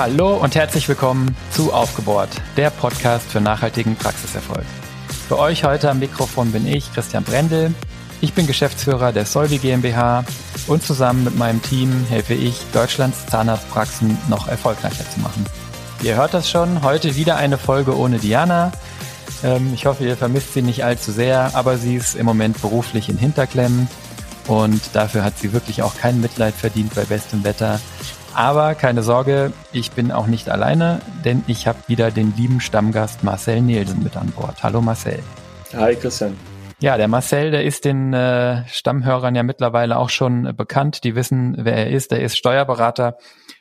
Hallo und herzlich willkommen zu Aufgebohrt, der Podcast für nachhaltigen Praxiserfolg. Für euch heute am Mikrofon bin ich, Christian Brendel. Ich bin Geschäftsführer der Solvi GmbH und zusammen mit meinem Team helfe ich, Deutschlands Zahnarztpraxen noch erfolgreicher zu machen. Ihr hört das schon, heute wieder eine Folge ohne Diana. Ähm, ich hoffe, ihr vermisst sie nicht allzu sehr, aber sie ist im Moment beruflich in Hinterklemmen und dafür hat sie wirklich auch kein Mitleid verdient bei bestem Wetter. Aber keine Sorge, ich bin auch nicht alleine, denn ich habe wieder den lieben Stammgast Marcel Nielsen mit an Bord. Hallo Marcel. Hi Christian. Ja, der Marcel, der ist den äh, Stammhörern ja mittlerweile auch schon äh, bekannt. Die wissen, wer er ist. Er ist Steuerberater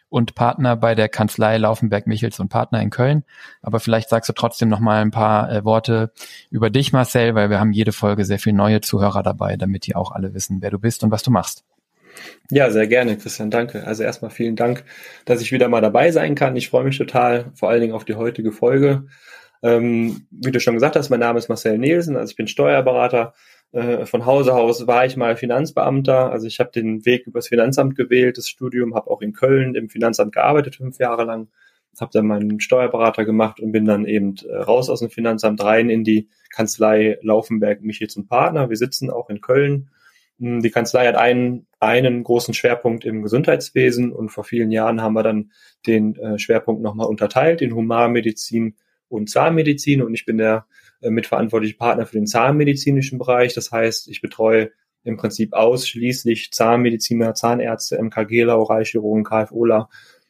und Partner bei der Kanzlei Laufenberg Michels und Partner in Köln. Aber vielleicht sagst du trotzdem noch mal ein paar äh, Worte über dich, Marcel, weil wir haben jede Folge sehr viele neue Zuhörer dabei, damit die auch alle wissen, wer du bist und was du machst. Ja, sehr gerne, Christian, danke. Also erstmal vielen Dank, dass ich wieder mal dabei sein kann. Ich freue mich total, vor allen Dingen auf die heutige Folge. Ähm, wie du schon gesagt hast, mein Name ist Marcel Nielsen, also ich bin Steuerberater. Äh, von Hause aus war ich mal Finanzbeamter, also ich habe den Weg übers Finanzamt gewählt, das Studium, habe auch in Köln im Finanzamt gearbeitet, fünf Jahre lang, habe dann meinen Steuerberater gemacht und bin dann eben äh, raus aus dem Finanzamt rein in die Kanzlei Laufenberg Michels und Partner. Wir sitzen auch in Köln hm, die Kanzlei hat einen, einen großen Schwerpunkt im Gesundheitswesen und vor vielen Jahren haben wir dann den äh, Schwerpunkt nochmal unterteilt in Humanmedizin und Zahnmedizin und ich bin der äh, mitverantwortliche Partner für den zahnmedizinischen Bereich. Das heißt, ich betreue im Prinzip ausschließlich Zahnmediziner, Zahnärzte, MKGler, Oralchirurgen, KFOler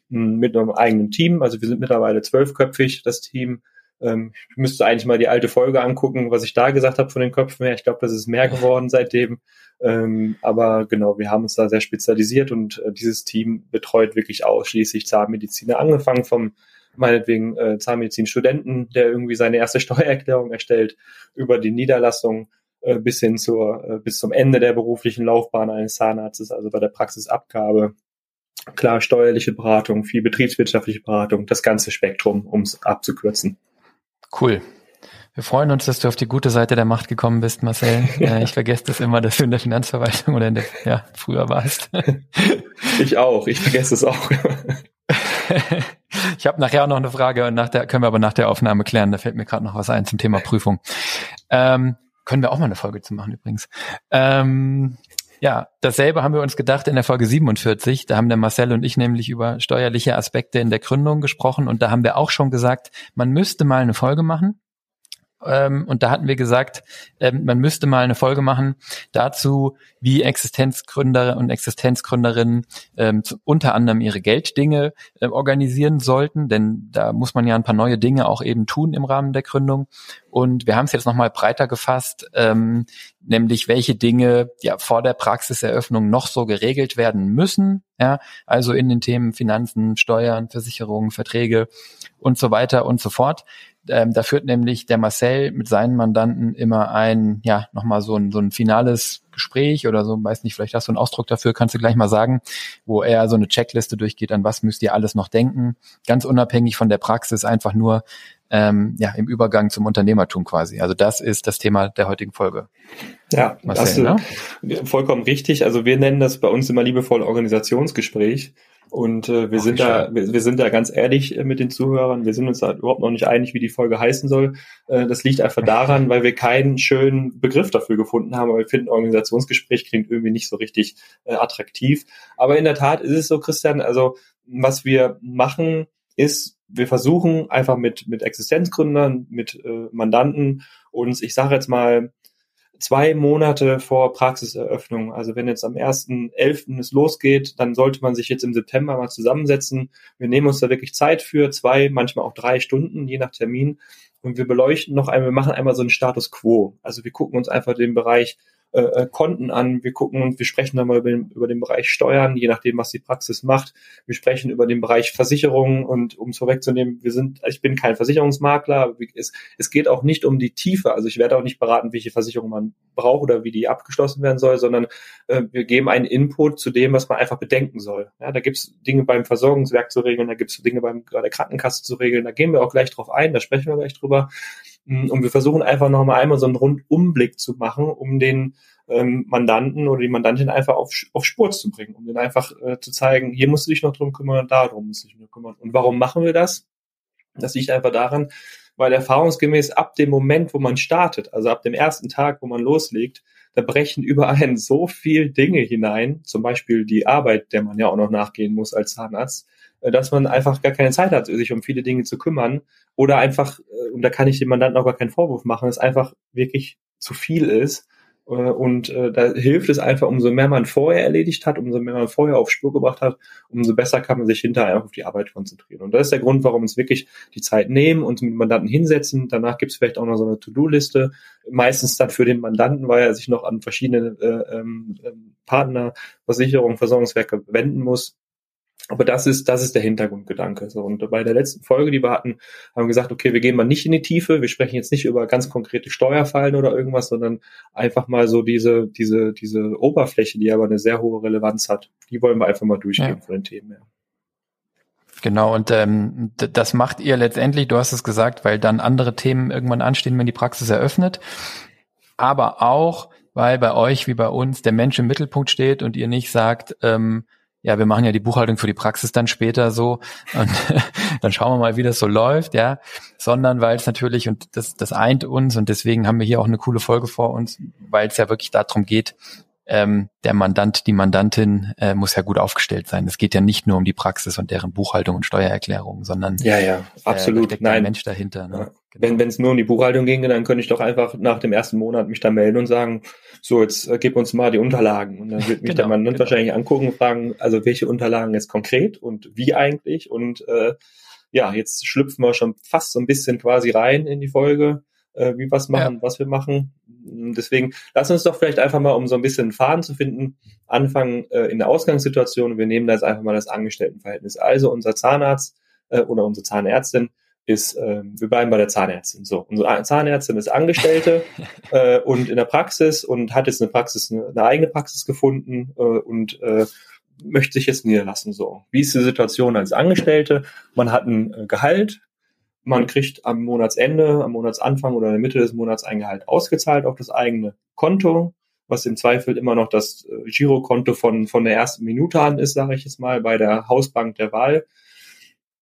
hm, mit einem eigenen Team. Also wir sind mittlerweile zwölfköpfig, das Team. Ähm, ich müsste eigentlich mal die alte Folge angucken, was ich da gesagt habe von den Köpfen her. Ich glaube, das ist mehr geworden seitdem. Ähm, aber genau, wir haben uns da sehr spezialisiert und äh, dieses Team betreut wirklich ausschließlich Zahnmediziner, angefangen vom meinetwegen äh, Zahnmedizin-Studenten, der irgendwie seine erste Steuererklärung erstellt, über die Niederlassung äh, bis hin zur, äh, bis zum Ende der beruflichen Laufbahn eines Zahnarztes, also bei der Praxisabgabe. Klar, steuerliche Beratung, viel betriebswirtschaftliche Beratung, das ganze Spektrum, um es abzukürzen. Cool. Wir freuen uns, dass du auf die gute Seite der Macht gekommen bist, Marcel. Ja. Ich vergesse das immer, dass du in der Finanzverwaltung oder in der, ja, früher warst. Ich auch, ich vergesse es auch. Ich habe nachher auch noch eine Frage und nach der können wir aber nach der Aufnahme klären. Da fällt mir gerade noch was ein zum Thema Prüfung. Ähm, können wir auch mal eine Folge zu machen übrigens. Ähm, ja, dasselbe haben wir uns gedacht in der Folge 47. Da haben der Marcel und ich nämlich über steuerliche Aspekte in der Gründung gesprochen und da haben wir auch schon gesagt, man müsste mal eine Folge machen ähm, und da hatten wir gesagt, ähm, man müsste mal eine Folge machen dazu, wie Existenzgründer und Existenzgründerinnen ähm, zu, unter anderem ihre Gelddinge äh, organisieren sollten, denn da muss man ja ein paar neue Dinge auch eben tun im Rahmen der Gründung. Und wir haben es jetzt nochmal breiter gefasst, ähm, nämlich welche Dinge ja vor der Praxiseröffnung noch so geregelt werden müssen, ja, also in den Themen Finanzen, Steuern, Versicherungen, Verträge und so weiter und so fort. Ähm, da führt nämlich der Marcel mit seinen Mandanten immer ein, ja, nochmal so ein, so ein finales Gespräch oder so, weiß nicht, vielleicht hast du einen Ausdruck dafür, kannst du gleich mal sagen, wo er so eine Checkliste durchgeht, an was müsst ihr alles noch denken, ganz unabhängig von der Praxis, einfach nur ähm, ja, im Übergang zum Unternehmertum quasi. Also das ist das Thema der heutigen Folge. Ja, Marcel, das ist ne? vollkommen richtig. Also wir nennen das bei uns immer liebevoll Organisationsgespräch. Und äh, wir Ach, sind da, wir, wir, sind da ganz ehrlich äh, mit den Zuhörern. Wir sind uns da überhaupt noch nicht einig, wie die Folge heißen soll. Äh, das liegt einfach daran, weil wir keinen schönen Begriff dafür gefunden haben. Aber wir finden, Organisationsgespräch klingt irgendwie nicht so richtig äh, attraktiv. Aber in der Tat ist es so, Christian. Also was wir machen, ist, wir versuchen einfach mit mit Existenzgründern, mit äh, Mandanten uns, ich sage jetzt mal zwei Monate vor Praxiseröffnung. Also wenn jetzt am 1.11. es losgeht, dann sollte man sich jetzt im September mal zusammensetzen. Wir nehmen uns da wirklich Zeit für, zwei, manchmal auch drei Stunden, je nach Termin. Und wir beleuchten noch einmal, wir machen einmal so einen Status quo. Also wir gucken uns einfach den Bereich äh, äh, Konten an. Wir gucken wir sprechen dann mal über den, über den Bereich Steuern, je nachdem, was die Praxis macht. Wir sprechen über den Bereich Versicherungen und um es vorwegzunehmen, wir sind, ich bin kein Versicherungsmakler. Es, es geht auch nicht um die Tiefe. Also ich werde auch nicht beraten, welche Versicherung man braucht oder wie die abgeschlossen werden soll, sondern äh, wir geben einen Input zu dem, was man einfach bedenken soll. Ja, da gibt es Dinge beim Versorgungswerk zu regeln, da gibt es Dinge beim bei der Krankenkasse zu regeln. Da gehen wir auch gleich drauf ein, da sprechen wir gleich drüber. Mm, und wir versuchen einfach nochmal einmal so einen Rundumblick zu machen, um den ähm, Mandanten oder die Mandantin einfach auf, auf Spur zu bringen, um den einfach äh, zu zeigen, hier musst du dich noch drum kümmern, da drum musst du dich noch kümmern. Und warum machen wir das? Das liegt einfach daran, weil erfahrungsgemäß ab dem Moment, wo man startet, also ab dem ersten Tag, wo man loslegt, da brechen über einen so viel Dinge hinein, zum Beispiel die Arbeit, der man ja auch noch nachgehen muss als Zahnarzt, dass man einfach gar keine Zeit hat, sich um viele Dinge zu kümmern oder einfach, äh, und da kann ich dem Mandanten auch gar keinen Vorwurf machen, es einfach wirklich zu viel ist äh, und äh, da hilft es einfach, umso mehr man vorher erledigt hat, umso mehr man vorher auf Spur gebracht hat, umso besser kann man sich hinterher einfach auf die Arbeit konzentrieren. Und das ist der Grund, warum uns wirklich die Zeit nehmen und mit dem Mandanten hinsetzen. Danach gibt es vielleicht auch noch so eine To-Do-Liste, meistens dann für den Mandanten, weil er sich noch an verschiedene äh, ähm, Partner, Versicherungen, Versorgungswerke wenden muss. Aber das ist, das ist der Hintergrundgedanke. So, und bei der letzten Folge, die wir hatten, haben wir gesagt, okay, wir gehen mal nicht in die Tiefe. Wir sprechen jetzt nicht über ganz konkrete Steuerfallen oder irgendwas, sondern einfach mal so diese, diese, diese Oberfläche, die aber eine sehr hohe Relevanz hat. Die wollen wir einfach mal durchgehen ja. von den Themen her. Genau, und ähm, das macht ihr letztendlich, du hast es gesagt, weil dann andere Themen irgendwann anstehen, wenn die Praxis eröffnet. Aber auch, weil bei euch wie bei uns der Mensch im Mittelpunkt steht und ihr nicht sagt, ähm, ja, wir machen ja die Buchhaltung für die Praxis dann später so und dann schauen wir mal, wie das so läuft, ja, sondern weil es natürlich und das das eint uns und deswegen haben wir hier auch eine coole Folge vor uns, weil es ja wirklich darum geht, ähm, der Mandant, die Mandantin äh, muss ja gut aufgestellt sein. Es geht ja nicht nur um die Praxis und deren Buchhaltung und Steuererklärung, sondern ja, ja, absolut. Äh, Nein. Mensch dahinter. Ne? Genau. Wenn es nur um die Buchhaltung ginge, dann könnte ich doch einfach nach dem ersten Monat mich da melden und sagen, so jetzt äh, gib uns mal die Unterlagen und dann wird mich genau, der Mandant genau. wahrscheinlich angucken und fragen, also welche Unterlagen jetzt konkret und wie eigentlich und äh, ja, jetzt schlüpfen wir schon fast so ein bisschen quasi rein in die Folge, äh, wie was machen, ja. was wir machen. Deswegen lass uns doch vielleicht einfach mal, um so ein bisschen einen Faden zu finden, anfangen äh, in der Ausgangssituation. Wir nehmen da jetzt einfach mal das Angestelltenverhältnis. Also unser Zahnarzt äh, oder unsere Zahnärztin ist, äh, wir bleiben bei der Zahnärztin. So, unsere Zahnärztin ist Angestellte äh, und in der Praxis und hat jetzt eine Praxis, eine, eine eigene Praxis gefunden äh, und äh, möchte sich jetzt niederlassen. So, wie ist die Situation als Angestellte? Man hat ein äh, Gehalt, man kriegt am Monatsende, am Monatsanfang oder in der Mitte des Monats ein Gehalt ausgezahlt auf das eigene Konto, was im Zweifel immer noch das äh, Girokonto von, von der ersten Minute an ist, sage ich jetzt mal, bei der Hausbank der Wahl.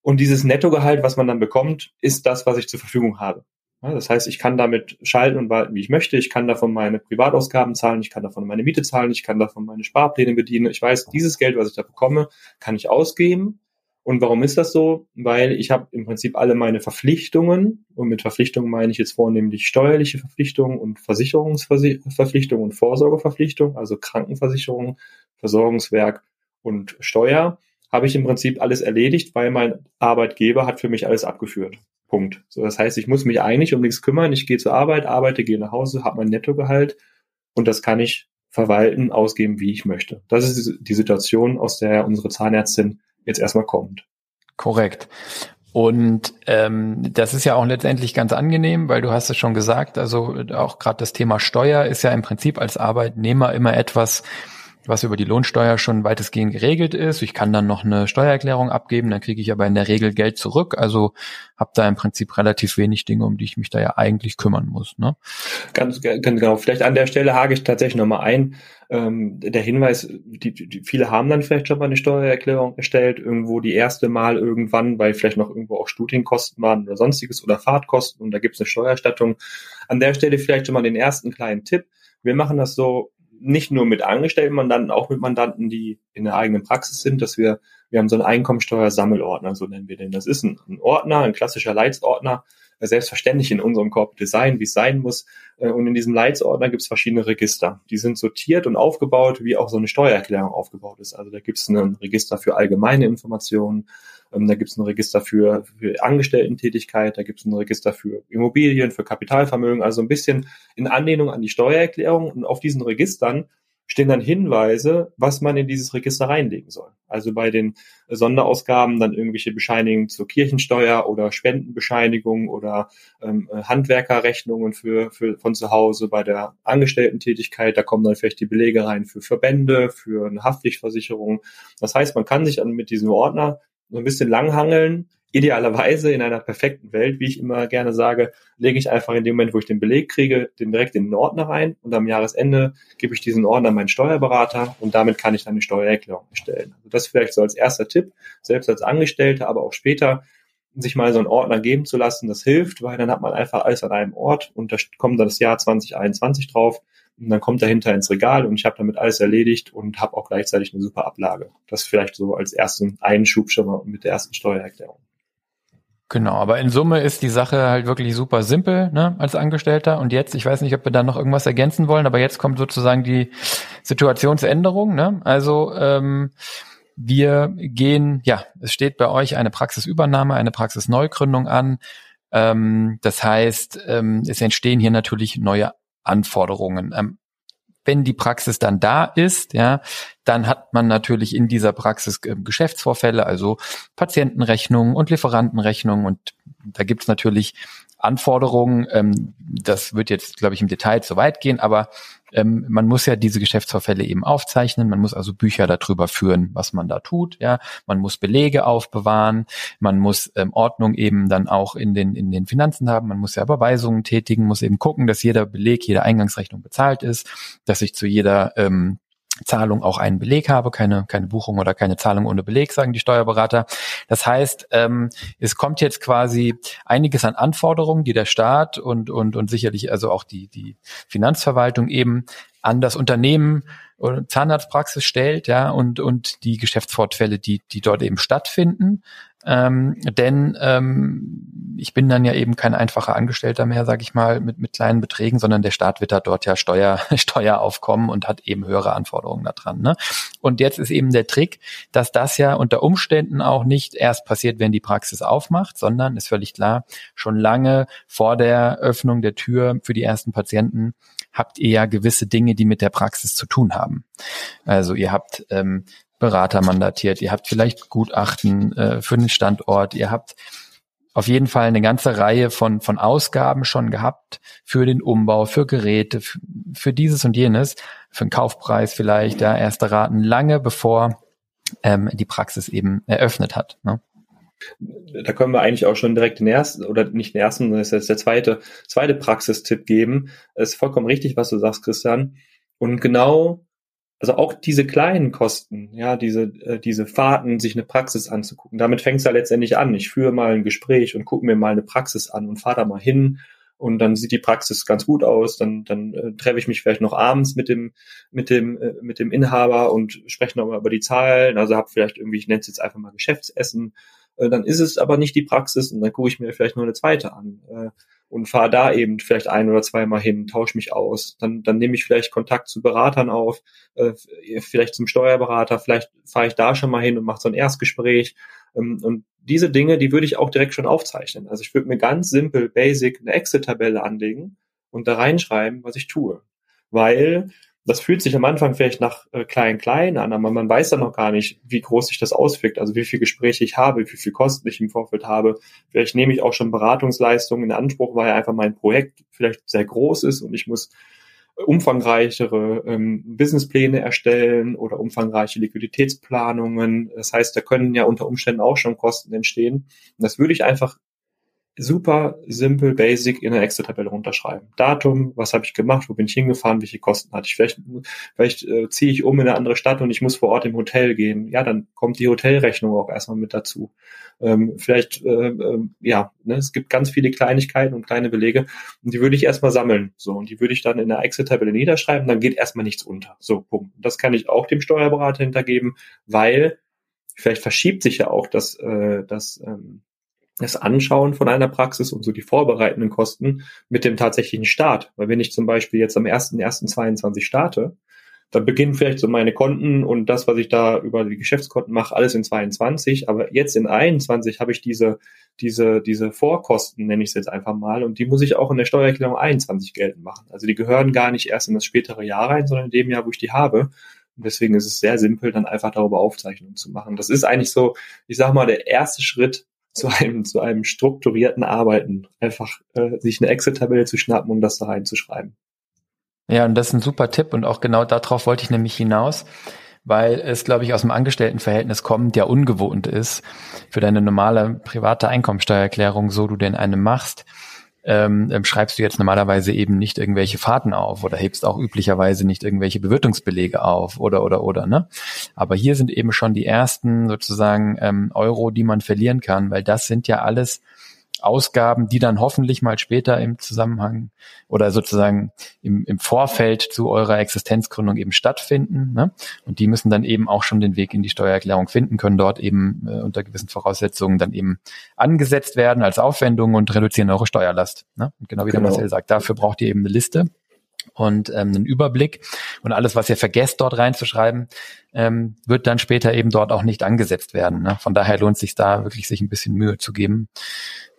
Und dieses Nettogehalt, was man dann bekommt, ist das, was ich zur Verfügung habe. Das heißt, ich kann damit schalten und walten, wie ich möchte. Ich kann davon meine Privatausgaben zahlen, ich kann davon meine Miete zahlen, ich kann davon meine Sparpläne bedienen. Ich weiß, dieses Geld, was ich da bekomme, kann ich ausgeben und warum ist das so? Weil ich habe im Prinzip alle meine Verpflichtungen, und mit Verpflichtungen meine ich jetzt vornehmlich steuerliche Verpflichtungen und Versicherungsverpflichtungen und Vorsorgeverpflichtungen, also Krankenversicherung, Versorgungswerk und Steuer, habe ich im Prinzip alles erledigt, weil mein Arbeitgeber hat für mich alles abgeführt. Punkt. So, das heißt, ich muss mich eigentlich um nichts kümmern. Ich gehe zur Arbeit, arbeite, gehe nach Hause, habe mein Nettogehalt und das kann ich verwalten, ausgeben, wie ich möchte. Das ist die Situation, aus der unsere Zahnärztin jetzt erstmal kommt. Korrekt. Und ähm, das ist ja auch letztendlich ganz angenehm, weil du hast es schon gesagt, also auch gerade das Thema Steuer ist ja im Prinzip als Arbeitnehmer immer etwas, was über die Lohnsteuer schon weitestgehend geregelt ist. Ich kann dann noch eine Steuererklärung abgeben, dann kriege ich aber in der Regel Geld zurück. Also habe da im Prinzip relativ wenig Dinge, um die ich mich da ja eigentlich kümmern muss. Ne? Ganz, ganz genau. Vielleicht an der Stelle hake ich tatsächlich nochmal ein. Ähm, der Hinweis, die, die, viele haben dann vielleicht schon mal eine Steuererklärung erstellt, irgendwo die erste Mal irgendwann, weil vielleicht noch irgendwo auch Studienkosten waren oder sonstiges oder Fahrtkosten und da gibt es eine Steuerstattung. An der Stelle vielleicht schon mal den ersten kleinen Tipp. Wir machen das so, nicht nur mit angestellten Mandanten, auch mit Mandanten, die in der eigenen Praxis sind, dass wir, wir haben so einen Einkommensteuersammelordner, so nennen wir den. Das ist ein, ein Ordner, ein klassischer Leitsordner, selbstverständlich in unserem Corporate Design, wie es sein muss. Äh, und in diesem Leitsordner gibt es verschiedene Register. Die sind sortiert und aufgebaut, wie auch so eine Steuererklärung aufgebaut ist. Also da gibt es ein Register für allgemeine Informationen, ähm, da gibt es ein Register für, für Angestellten-Tätigkeit, da gibt es ein Register für Immobilien, für Kapitalvermögen, also ein bisschen in Anlehnung an die Steuererklärung. Und auf diesen Registern stehen dann Hinweise, was man in dieses Register reinlegen soll. Also bei den Sonderausgaben dann irgendwelche Bescheinigungen zur Kirchensteuer oder Spendenbescheinigungen oder ähm, Handwerkerrechnungen für, für von zu Hause. Bei der Angestellten-Tätigkeit, da kommen dann vielleicht die Belege rein für Verbände, für eine Haftpflichtversicherung. Das heißt, man kann sich dann mit diesem Ordner so ein bisschen langhangeln idealerweise in einer perfekten Welt, wie ich immer gerne sage, lege ich einfach in dem Moment, wo ich den Beleg kriege, den direkt in den Ordner rein und am Jahresende gebe ich diesen Ordner meinen Steuerberater und damit kann ich dann eine Steuererklärung erstellen. Also das vielleicht so als erster Tipp, selbst als Angestellter, aber auch später sich mal so einen Ordner geben zu lassen, das hilft, weil dann hat man einfach alles an einem Ort und da kommt dann das Jahr 2021 drauf und dann kommt dahinter ins Regal und ich habe damit alles erledigt und habe auch gleichzeitig eine super Ablage. Das vielleicht so als ersten Einschub schon mal mit der ersten Steuererklärung. Genau, aber in Summe ist die Sache halt wirklich super simpel ne, als Angestellter. Und jetzt, ich weiß nicht, ob wir da noch irgendwas ergänzen wollen, aber jetzt kommt sozusagen die Situationsänderung. Ne? Also ähm, wir gehen, ja, es steht bei euch eine Praxisübernahme, eine Praxisneugründung an. Ähm, das heißt, ähm, es entstehen hier natürlich neue Anforderungen. Ähm, wenn die Praxis dann da ist, ja, dann hat man natürlich in dieser Praxis äh, Geschäftsvorfälle, also Patientenrechnungen und Lieferantenrechnungen und da gibt's natürlich Anforderungen. Ähm, das wird jetzt, glaube ich, im Detail zu weit gehen, aber ähm, man muss ja diese Geschäftsvorfälle eben aufzeichnen. Man muss also Bücher darüber führen, was man da tut. Ja, man muss Belege aufbewahren. Man muss ähm, Ordnung eben dann auch in den in den Finanzen haben. Man muss ja Überweisungen tätigen, muss eben gucken, dass jeder Beleg, jede Eingangsrechnung bezahlt ist, dass ich zu jeder ähm, Zahlung auch einen Beleg habe, keine, keine Buchung oder keine Zahlung ohne Beleg, sagen die Steuerberater. Das heißt, ähm, es kommt jetzt quasi einiges an Anforderungen, die der Staat und, und, und sicherlich also auch die, die Finanzverwaltung eben an das Unternehmen oder Zahnarztpraxis stellt, ja, und, und die Geschäftsfortfälle, die, die dort eben stattfinden. Ähm, denn ähm, ich bin dann ja eben kein einfacher Angestellter mehr, sage ich mal, mit, mit kleinen Beträgen, sondern der Staat wird da dort ja Steuer, Steueraufkommen und hat eben höhere Anforderungen da dran. Ne? Und jetzt ist eben der Trick, dass das ja unter Umständen auch nicht erst passiert, wenn die Praxis aufmacht, sondern ist völlig klar, schon lange vor der Öffnung der Tür für die ersten Patienten habt ihr ja gewisse Dinge, die mit der Praxis zu tun haben. Also ihr habt ähm, Berater mandatiert, ihr habt vielleicht Gutachten äh, für den Standort, ihr habt auf jeden Fall eine ganze Reihe von, von Ausgaben schon gehabt für den Umbau, für Geräte, für, dieses und jenes, für den Kaufpreis vielleicht, ja, erste Raten, lange bevor ähm, die Praxis eben eröffnet hat. Ne? Da können wir eigentlich auch schon direkt den ersten, oder nicht den ersten, sondern das ist der zweite, zweite Praxistipp geben. Es ist vollkommen richtig, was du sagst, Christian. Und genau also auch diese kleinen Kosten, ja, diese, äh, diese Fahrten, sich eine Praxis anzugucken, damit fängt es ja letztendlich an. Ich führe mal ein Gespräch und gucke mir mal eine Praxis an und fahre da mal hin und dann sieht die Praxis ganz gut aus. Dann, dann äh, treffe ich mich vielleicht noch abends mit dem, mit dem, äh, mit dem Inhaber und spreche nochmal über die Zahlen. Also habe vielleicht irgendwie, ich nenne es jetzt einfach mal Geschäftsessen. Äh, dann ist es aber nicht die Praxis und dann gucke ich mir vielleicht noch eine zweite an. Äh, und fahre da eben vielleicht ein oder zweimal hin, tausche mich aus. Dann, dann nehme ich vielleicht Kontakt zu Beratern auf, äh, vielleicht zum Steuerberater, vielleicht fahre ich da schon mal hin und mache so ein Erstgespräch. Ähm, und diese Dinge, die würde ich auch direkt schon aufzeichnen. Also ich würde mir ganz simpel, basic eine Excel-Tabelle anlegen und da reinschreiben, was ich tue. Weil das fühlt sich am Anfang vielleicht nach äh, klein klein an, aber man weiß dann noch gar nicht, wie groß sich das auswirkt, also wie viel Gespräche ich habe, wie viel Kosten ich im Vorfeld habe. Vielleicht nehme ich auch schon Beratungsleistungen in Anspruch, weil einfach mein Projekt vielleicht sehr groß ist und ich muss umfangreichere ähm, Businesspläne erstellen oder umfangreiche Liquiditätsplanungen. Das heißt, da können ja unter Umständen auch schon Kosten entstehen. Und das würde ich einfach super simpel, basic in eine Excel-Tabelle runterschreiben. Datum, was habe ich gemacht, wo bin ich hingefahren, welche Kosten hatte ich. Vielleicht, vielleicht äh, ziehe ich um in eine andere Stadt und ich muss vor Ort im Hotel gehen. Ja, dann kommt die Hotelrechnung auch erstmal mit dazu. Ähm, vielleicht, äh, äh, ja, ne, es gibt ganz viele Kleinigkeiten und kleine Belege und die würde ich erstmal sammeln. So, und die würde ich dann in der Excel-Tabelle niederschreiben, dann geht erstmal nichts unter. So, Punkt. Das kann ich auch dem Steuerberater hintergeben, weil vielleicht verschiebt sich ja auch das, äh, das ähm, das Anschauen von einer Praxis und so die vorbereitenden Kosten mit dem tatsächlichen Start. Weil wenn ich zum Beispiel jetzt am 1.1.22 starte, dann beginnen vielleicht so meine Konten und das, was ich da über die Geschäftskonten mache, alles in 22. Aber jetzt in 21 habe ich diese, diese, diese Vorkosten, nenne ich es jetzt einfach mal, und die muss ich auch in der Steuererklärung 21 geltend machen. Also die gehören gar nicht erst in das spätere Jahr rein, sondern in dem Jahr, wo ich die habe. Und deswegen ist es sehr simpel, dann einfach darüber Aufzeichnungen zu machen. Das ist eigentlich so, ich sag mal, der erste Schritt zu einem, zu einem strukturierten Arbeiten. Einfach äh, sich eine Excel-Tabelle zu schnappen und das da reinzuschreiben. Ja, und das ist ein super Tipp und auch genau darauf wollte ich nämlich hinaus, weil es, glaube ich, aus dem Angestelltenverhältnis kommt, ja ungewohnt ist für deine normale private Einkommensteuererklärung, so du denn eine machst, ähm, ähm, schreibst du jetzt normalerweise eben nicht irgendwelche Fahrten auf oder hebst auch üblicherweise nicht irgendwelche Bewirtungsbelege auf oder oder oder ne. Aber hier sind eben schon die ersten sozusagen ähm, Euro, die man verlieren kann, weil das sind ja alles Ausgaben, die dann hoffentlich mal später im Zusammenhang oder sozusagen im, im Vorfeld zu eurer Existenzgründung eben stattfinden. Ne? Und die müssen dann eben auch schon den Weg in die Steuererklärung finden, können dort eben äh, unter gewissen Voraussetzungen dann eben angesetzt werden als Aufwendung und reduzieren eure Steuerlast. Ne? Und genau wie genau. der Marcel sagt, dafür braucht ihr eben eine Liste und ähm, einen Überblick und alles, was ihr vergesst dort reinzuschreiben, ähm, wird dann später eben dort auch nicht angesetzt werden. Ne? Von daher lohnt sich da wirklich sich ein bisschen Mühe zu geben.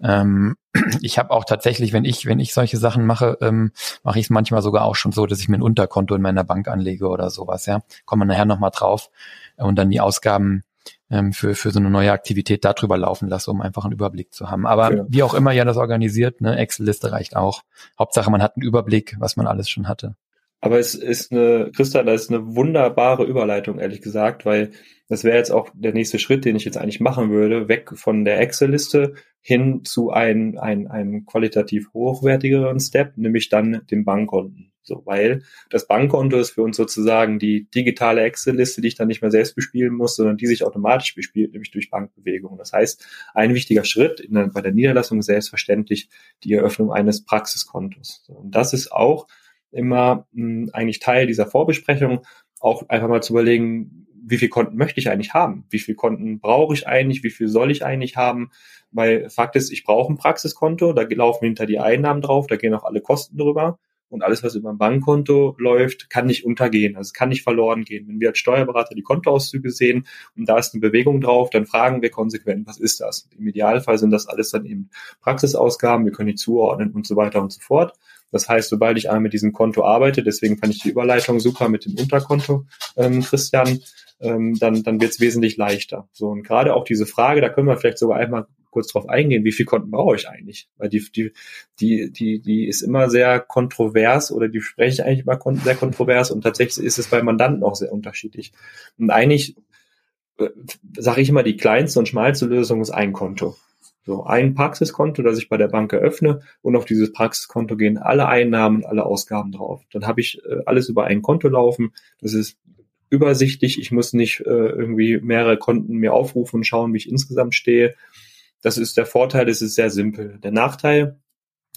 Ähm, ich habe auch tatsächlich, wenn ich wenn ich solche Sachen mache, ähm, mache ich es manchmal sogar auch schon so, dass ich mir ein Unterkonto in meiner Bank anlege oder sowas. Ja, kommen wir nachher noch mal drauf und dann die Ausgaben ähm, für, für so eine neue Aktivität darüber laufen lasse, um einfach einen Überblick zu haben. Aber ja. wie auch immer ja das organisiert, ne, Excel-Liste reicht auch. Hauptsache, man hat einen Überblick, was man alles schon hatte. Aber es ist eine, Christa, das ist eine wunderbare Überleitung, ehrlich gesagt, weil das wäre jetzt auch der nächste Schritt, den ich jetzt eigentlich machen würde, weg von der Excel-Liste hin zu einem, einem, einem qualitativ hochwertigeren Step, nämlich dann dem Bankkonten. So, weil das Bankkonto ist für uns sozusagen die digitale Excel-Liste, die ich dann nicht mehr selbst bespielen muss, sondern die sich automatisch bespielt, nämlich durch Bankbewegung. Das heißt, ein wichtiger Schritt der, bei der Niederlassung ist selbstverständlich die Eröffnung eines Praxiskontos. Und das ist auch immer mh, hm, eigentlich Teil dieser Vorbesprechung, auch einfach mal zu überlegen, wie viel Konten möchte ich eigentlich haben? Wie viel Konten brauche ich eigentlich? Wie viel soll ich eigentlich haben? Weil Fakt ist, ich brauche ein Praxiskonto, da laufen hinter die Einnahmen drauf, da gehen auch alle Kosten drüber und alles, was über ein Bankkonto läuft, kann nicht untergehen, also kann nicht verloren gehen. Wenn wir als Steuerberater die Kontoauszüge sehen und da ist eine Bewegung drauf, dann fragen wir konsequent, was ist das? Im Idealfall sind das alles dann eben Praxisausgaben, wir können die zuordnen und so weiter und so fort. Das heißt, sobald ich einmal mit diesem Konto arbeite, deswegen fand ich die Überleitung super mit dem Unterkonto, ähm, Christian, ähm, dann, dann wird es wesentlich leichter. So, und gerade auch diese Frage, da können wir vielleicht sogar einmal kurz drauf eingehen, wie viel Konten brauche ich eigentlich? Weil die, die, die, die, die ist immer sehr kontrovers oder die spreche ich eigentlich immer sehr kontrovers und tatsächlich ist es bei Mandanten auch sehr unterschiedlich. Und eigentlich äh, sage ich immer, die kleinste und schmalste Lösung ist ein Konto. So ein Praxiskonto, das ich bei der Bank eröffne und auf dieses Praxiskonto gehen alle Einnahmen, alle Ausgaben drauf. Dann habe ich äh, alles über ein Konto laufen. Das ist übersichtlich. Ich muss nicht äh, irgendwie mehrere Konten mir aufrufen und schauen, wie ich insgesamt stehe. Das ist der Vorteil, es ist sehr simpel. Der Nachteil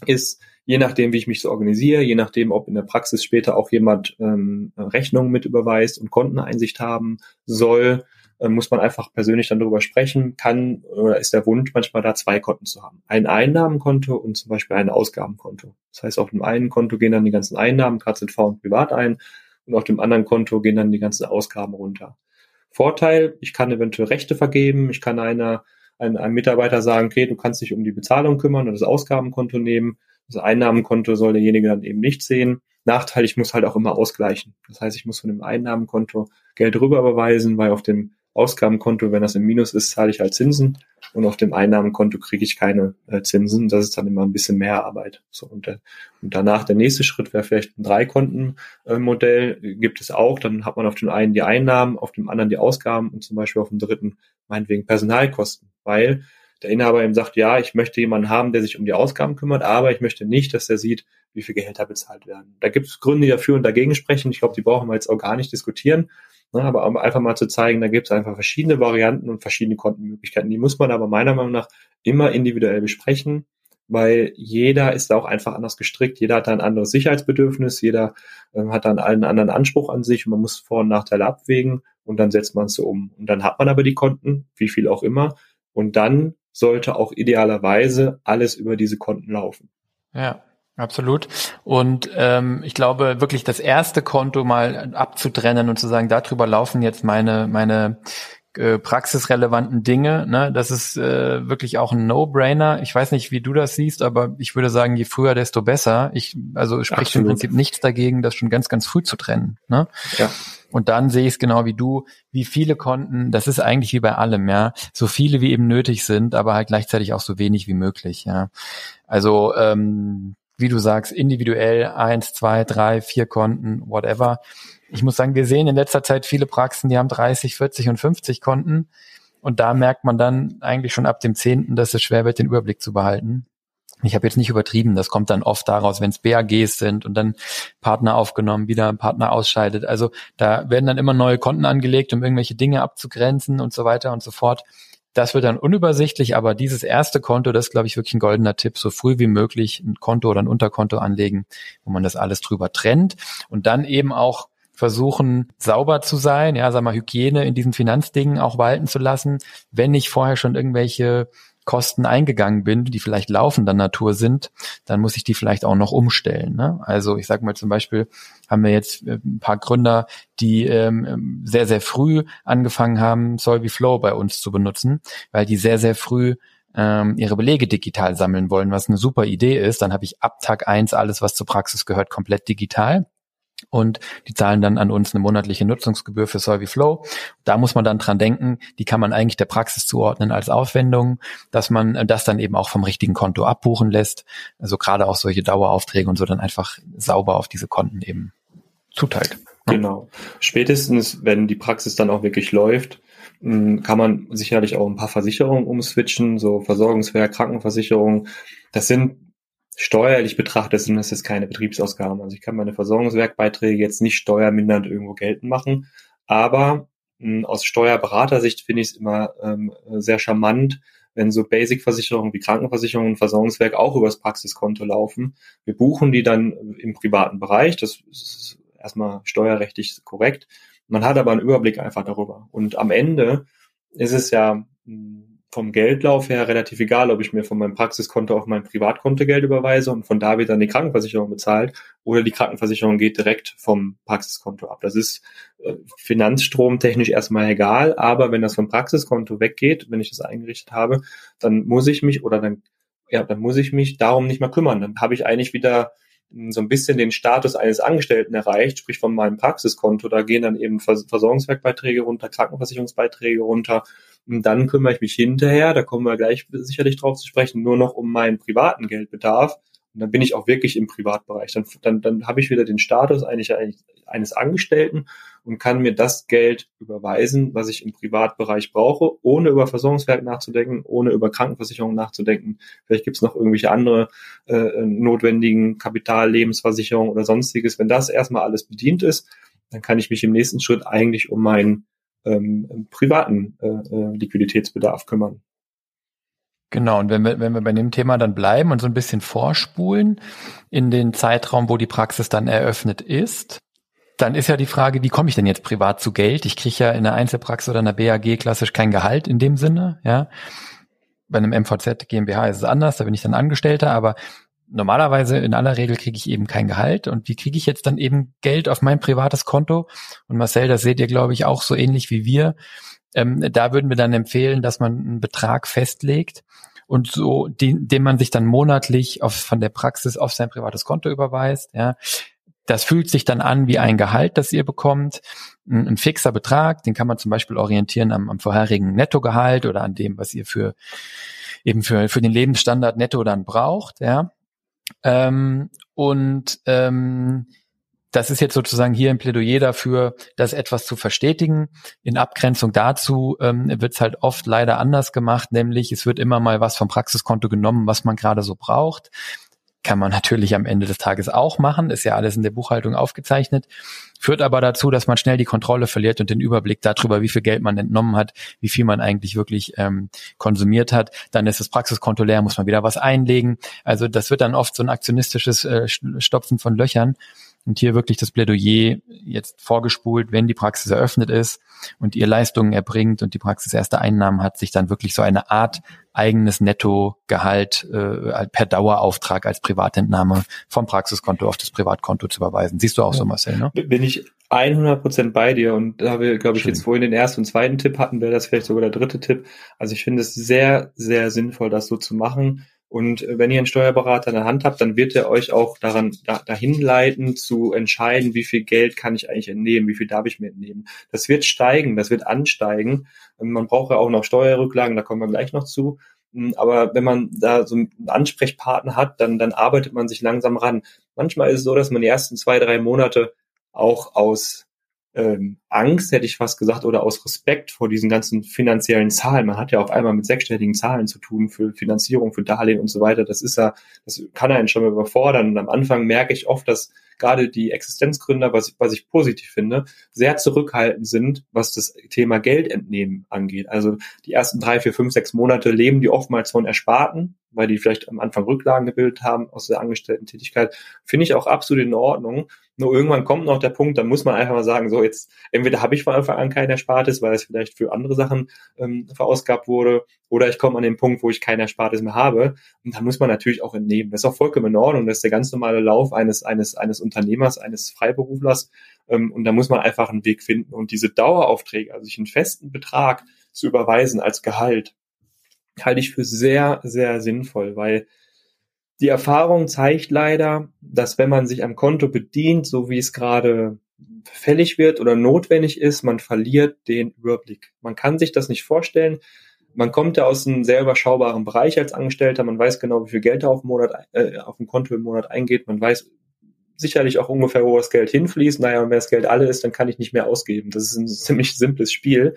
ist, je nachdem, wie ich mich so organisiere, je nachdem, ob in der Praxis später auch jemand ähm, Rechnungen mit überweist und Konteneinsicht haben soll, muss man einfach persönlich dann darüber sprechen, kann oder ist der Wunsch manchmal da zwei Konten zu haben. Ein Einnahmenkonto und zum Beispiel ein Ausgabenkonto. Das heißt, auf dem einen Konto gehen dann die ganzen Einnahmen, KZV und Privat ein und auf dem anderen Konto gehen dann die ganzen Ausgaben runter. Vorteil, ich kann eventuell Rechte vergeben, ich kann einer ein, ein Mitarbeiter sagen, okay, du kannst dich um die Bezahlung kümmern und das Ausgabenkonto nehmen. Das Einnahmenkonto soll derjenige dann eben nicht sehen. Nachteil, ich muss halt auch immer ausgleichen. Das heißt, ich muss von dem Einnahmenkonto Geld rüber überweisen, weil auf dem Ausgabenkonto, wenn das im Minus ist, zahle ich halt Zinsen und auf dem Einnahmenkonto kriege ich keine äh, Zinsen. Das ist dann immer ein bisschen mehr Arbeit. So und, äh, und danach der nächste Schritt wäre vielleicht ein Dreikontenmodell. Äh, gibt es auch. Dann hat man auf dem einen die Einnahmen, auf dem anderen die Ausgaben und zum Beispiel auf dem dritten meinetwegen Personalkosten, weil der Inhaber eben sagt, ja, ich möchte jemanden haben, der sich um die Ausgaben kümmert, aber ich möchte nicht, dass er sieht, wie viel Gehälter bezahlt werden. Da gibt es Gründe, dafür und dagegen sprechen. Ich glaube, die brauchen wir jetzt auch gar nicht diskutieren. Ne, aber um einfach mal zu zeigen, da gibt es einfach verschiedene Varianten und verschiedene Kontenmöglichkeiten. Die muss man aber meiner Meinung nach immer individuell besprechen, weil jeder ist da auch einfach anders gestrickt. Jeder hat da ein anderes Sicherheitsbedürfnis, jeder äh, hat dann einen anderen Anspruch an sich und man muss Vor- und Nachteile abwägen und dann setzt man es so um. Und dann hat man aber die Konten, wie viel auch immer, und dann sollte auch idealerweise alles über diese Konten laufen. Ja. Absolut. Und ähm, ich glaube wirklich das erste Konto mal abzutrennen und zu sagen, darüber laufen jetzt meine meine äh, praxisrelevanten Dinge. Ne? Das ist äh, wirklich auch ein No-Brainer. Ich weiß nicht, wie du das siehst, aber ich würde sagen, je früher, desto besser. Ich also spricht im Prinzip nichts dagegen, das schon ganz, ganz früh zu trennen. Ne? Ja. Und dann sehe ich es genau wie du, wie viele Konten, das ist eigentlich wie bei allem, ja, so viele wie eben nötig sind, aber halt gleichzeitig auch so wenig wie möglich, ja. Also ähm, wie du sagst, individuell eins, zwei, drei, vier Konten, whatever. Ich muss sagen, wir sehen in letzter Zeit viele Praxen, die haben 30, 40 und 50 Konten. Und da merkt man dann eigentlich schon ab dem zehnten, dass es schwer wird, den Überblick zu behalten. Ich habe jetzt nicht übertrieben, das kommt dann oft daraus, wenn es BAGs sind und dann Partner aufgenommen, wieder ein Partner ausscheidet. Also da werden dann immer neue Konten angelegt, um irgendwelche Dinge abzugrenzen und so weiter und so fort. Das wird dann unübersichtlich, aber dieses erste Konto, das ist, glaube ich, wirklich ein goldener Tipp, so früh wie möglich ein Konto oder ein Unterkonto anlegen, wo man das alles drüber trennt und dann eben auch versuchen, sauber zu sein, ja, sag mal, Hygiene in diesen Finanzdingen auch walten zu lassen, wenn ich vorher schon irgendwelche Kosten eingegangen bin, die vielleicht laufender Natur sind, dann muss ich die vielleicht auch noch umstellen. Ne? Also ich sage mal zum Beispiel, haben wir jetzt äh, ein paar Gründer, die ähm, sehr, sehr früh angefangen haben, Solvi Flow bei uns zu benutzen, weil die sehr, sehr früh ähm, ihre Belege digital sammeln wollen, was eine super Idee ist. Dann habe ich ab Tag eins alles, was zur Praxis gehört, komplett digital und die zahlen dann an uns eine monatliche Nutzungsgebühr für Solviflow. Da muss man dann dran denken, die kann man eigentlich der Praxis zuordnen als Aufwendung, dass man das dann eben auch vom richtigen Konto abbuchen lässt. Also gerade auch solche Daueraufträge und so dann einfach sauber auf diese Konten eben zuteilt. Genau. Spätestens, wenn die Praxis dann auch wirklich läuft, hm, kann man sicherlich auch ein paar Versicherungen umswitchen, so Versorgungswehr, Krankenversicherung. Das sind steuerlich betrachtet sind das jetzt keine Betriebsausgaben. Also ich kann meine Versorgungswerkbeiträge jetzt nicht steuermindernd irgendwo geltend machen. Aber mh, hm, aus Steuerberatersicht finde ich es immer ähm, sehr charmant, wenn so Basic-Versicherungen wie Krankenversicherungen und Versorgungswerk auch übers Praxiskonto laufen. Wir buchen die dann im privaten Bereich. Das ist erstmal steuerrechtlich korrekt. Man hat aber einen Überblick einfach darüber. Und am Ende ist es ja mh, hm, vom Geldlauf her relativ egal, ob ich mir von meinem Praxiskonto auf mein Privatkonto Geld überweise und von da wird dann die Krankenversicherung bezahlt oder die Krankenversicherung geht direkt vom Praxiskonto ab. Das ist äh, finanzstromtechnisch erstmal egal, aber wenn das vom Praxiskonto weggeht, wenn ich das eingerichtet habe, dann muss ich mich oder dann ja, dann muss ich mich darum nicht mehr kümmern. Dann habe ich eigentlich wieder so ein bisschen den Status eines Angestellten erreicht, sprich von meinem Praxiskonto. Da gehen dann eben Versorgungswerkbeiträge runter, Krankenversicherungsbeiträge runter und dann kümmere ich mich hinterher, da kommen wir gleich sicherlich drauf zu sprechen, nur noch um meinen privaten Geldbedarf. Und dann bin ich auch wirklich im Privatbereich. Dann, dann, dann habe ich wieder den Status eigentlich eines Angestellten und kann mir das Geld überweisen, was ich im Privatbereich brauche, ohne über Versorgungswerk nachzudenken, ohne über Krankenversicherung nachzudenken. Vielleicht gibt es noch irgendwelche andere äh, notwendigen Kapital, Lebensversicherung oder sonstiges. Wenn das erstmal alles bedient ist, dann kann ich mich im nächsten Schritt eigentlich um meinen ähm, privaten äh, äh, Liquiditätsbedarf kümmern. Genau, und wenn wir, wenn wir bei dem Thema dann bleiben und so ein bisschen vorspulen in den Zeitraum, wo die Praxis dann eröffnet ist, dann ist ja die Frage, wie komme ich denn jetzt privat zu Geld? Ich kriege ja in einer Einzelpraxis oder einer BAG klassisch kein Gehalt in dem Sinne, ja. Bei einem MVZ GmbH ist es anders, da bin ich dann Angestellter, aber normalerweise in aller Regel kriege ich eben kein Gehalt. Und wie kriege ich jetzt dann eben Geld auf mein privates Konto? Und Marcel, das seht ihr, glaube ich, auch so ähnlich wie wir. Ähm, da würden wir dann empfehlen, dass man einen Betrag festlegt und so, den, den man sich dann monatlich auf, von der Praxis auf sein privates Konto überweist. Ja. Das fühlt sich dann an wie ein Gehalt, das ihr bekommt. Ein, ein fixer Betrag, den kann man zum Beispiel orientieren am, am vorherigen Nettogehalt oder an dem, was ihr für eben für, für den Lebensstandard netto dann braucht. Ja. Ähm, und ähm, das ist jetzt sozusagen hier ein Plädoyer dafür, das etwas zu verstetigen. In Abgrenzung dazu ähm, wird es halt oft leider anders gemacht, nämlich es wird immer mal was vom Praxiskonto genommen, was man gerade so braucht. Kann man natürlich am Ende des Tages auch machen, ist ja alles in der Buchhaltung aufgezeichnet, führt aber dazu, dass man schnell die Kontrolle verliert und den Überblick darüber, wie viel Geld man entnommen hat, wie viel man eigentlich wirklich ähm, konsumiert hat. Dann ist das Praxiskonto leer, muss man wieder was einlegen. Also das wird dann oft so ein aktionistisches äh, Stopfen von Löchern. Und hier wirklich das Plädoyer jetzt vorgespult, wenn die Praxis eröffnet ist und ihr Leistungen erbringt und die Praxis erste Einnahmen hat, sich dann wirklich so eine Art eigenes Nettogehalt äh, per Dauerauftrag als Privatentnahme vom Praxiskonto auf das Privatkonto zu überweisen. Siehst du auch so, Marcel, ne? Bin ich 100 Prozent bei dir und da wir, glaube ich, jetzt vorhin den ersten und zweiten Tipp hatten, wäre das vielleicht sogar der dritte Tipp. Also ich finde es sehr, sehr sinnvoll, das so zu machen und äh, wenn ihr einen Steuerberater in der Hand habt, dann wird er euch auch daran da, dahin leiten, zu entscheiden, wie viel Geld kann ich eigentlich entnehmen, wie viel darf ich mir entnehmen. Das wird steigen, das wird ansteigen. Man braucht ja auch noch Steuerrücklagen, da kommen wir gleich noch zu. Hm, aber wenn man da so einen Ansprechpartner hat, dann, dann arbeitet man sich langsam ran. Manchmal ist es so, dass man die ersten zwei, drei Monate auch aus ähm, Angst, hätte ich fast gesagt, oder aus Respekt vor diesen ganzen finanziellen Zahlen. Man hat ja auf einmal mit sechsstelligen Zahlen zu tun für Finanzierung, für Darlehen und so weiter. Das ist ja, das kann einen schon mal überfordern. Und am Anfang merke ich oft, dass gerade die Existenzgründer, was, was ich positiv finde, sehr zurückhaltend sind, was das Thema Geldentnehmen angeht. Also die ersten drei, vier, fünf, sechs Monate leben die oftmals von Ersparten, weil die vielleicht am Anfang Rücklagen gebildet haben aus der Angestellten-Tätigkeit. Finde ich auch absolut in Ordnung. Nur irgendwann kommt noch der Punkt, da muss man einfach mal sagen, so jetzt, entweder habe ich von Anfang an kein Erspartes, weil es vielleicht für andere Sachen ähm, verausgabt wurde, oder ich komme an den Punkt, wo ich kein Erspartes mehr habe. Und da muss man natürlich auch entnehmen. Das ist auch vollkommen in Ordnung. Das ist der ganz normale Lauf eines, eines, eines Unternehmers, eines Freiberuflers. Ähm, und da muss man einfach einen Weg finden. Und diese Daueraufträge, also sich einen festen Betrag zu überweisen als Gehalt, halte ich für sehr, sehr sinnvoll, weil die Erfahrung zeigt leider, dass wenn man sich am Konto bedient, so wie es gerade fällig wird oder notwendig ist, man verliert den Überblick. Man kann sich das nicht vorstellen. Man kommt ja aus einem sehr überschaubaren Bereich als Angestellter. Man weiß genau, wie viel Geld da auf dem, Monat, äh, auf dem Konto im Monat eingeht. Man weiß sicherlich auch ungefähr, wo das Geld hinfließt. Naja, und wenn das Geld alle ist, dann kann ich nicht mehr ausgeben. Das ist ein ziemlich simples Spiel.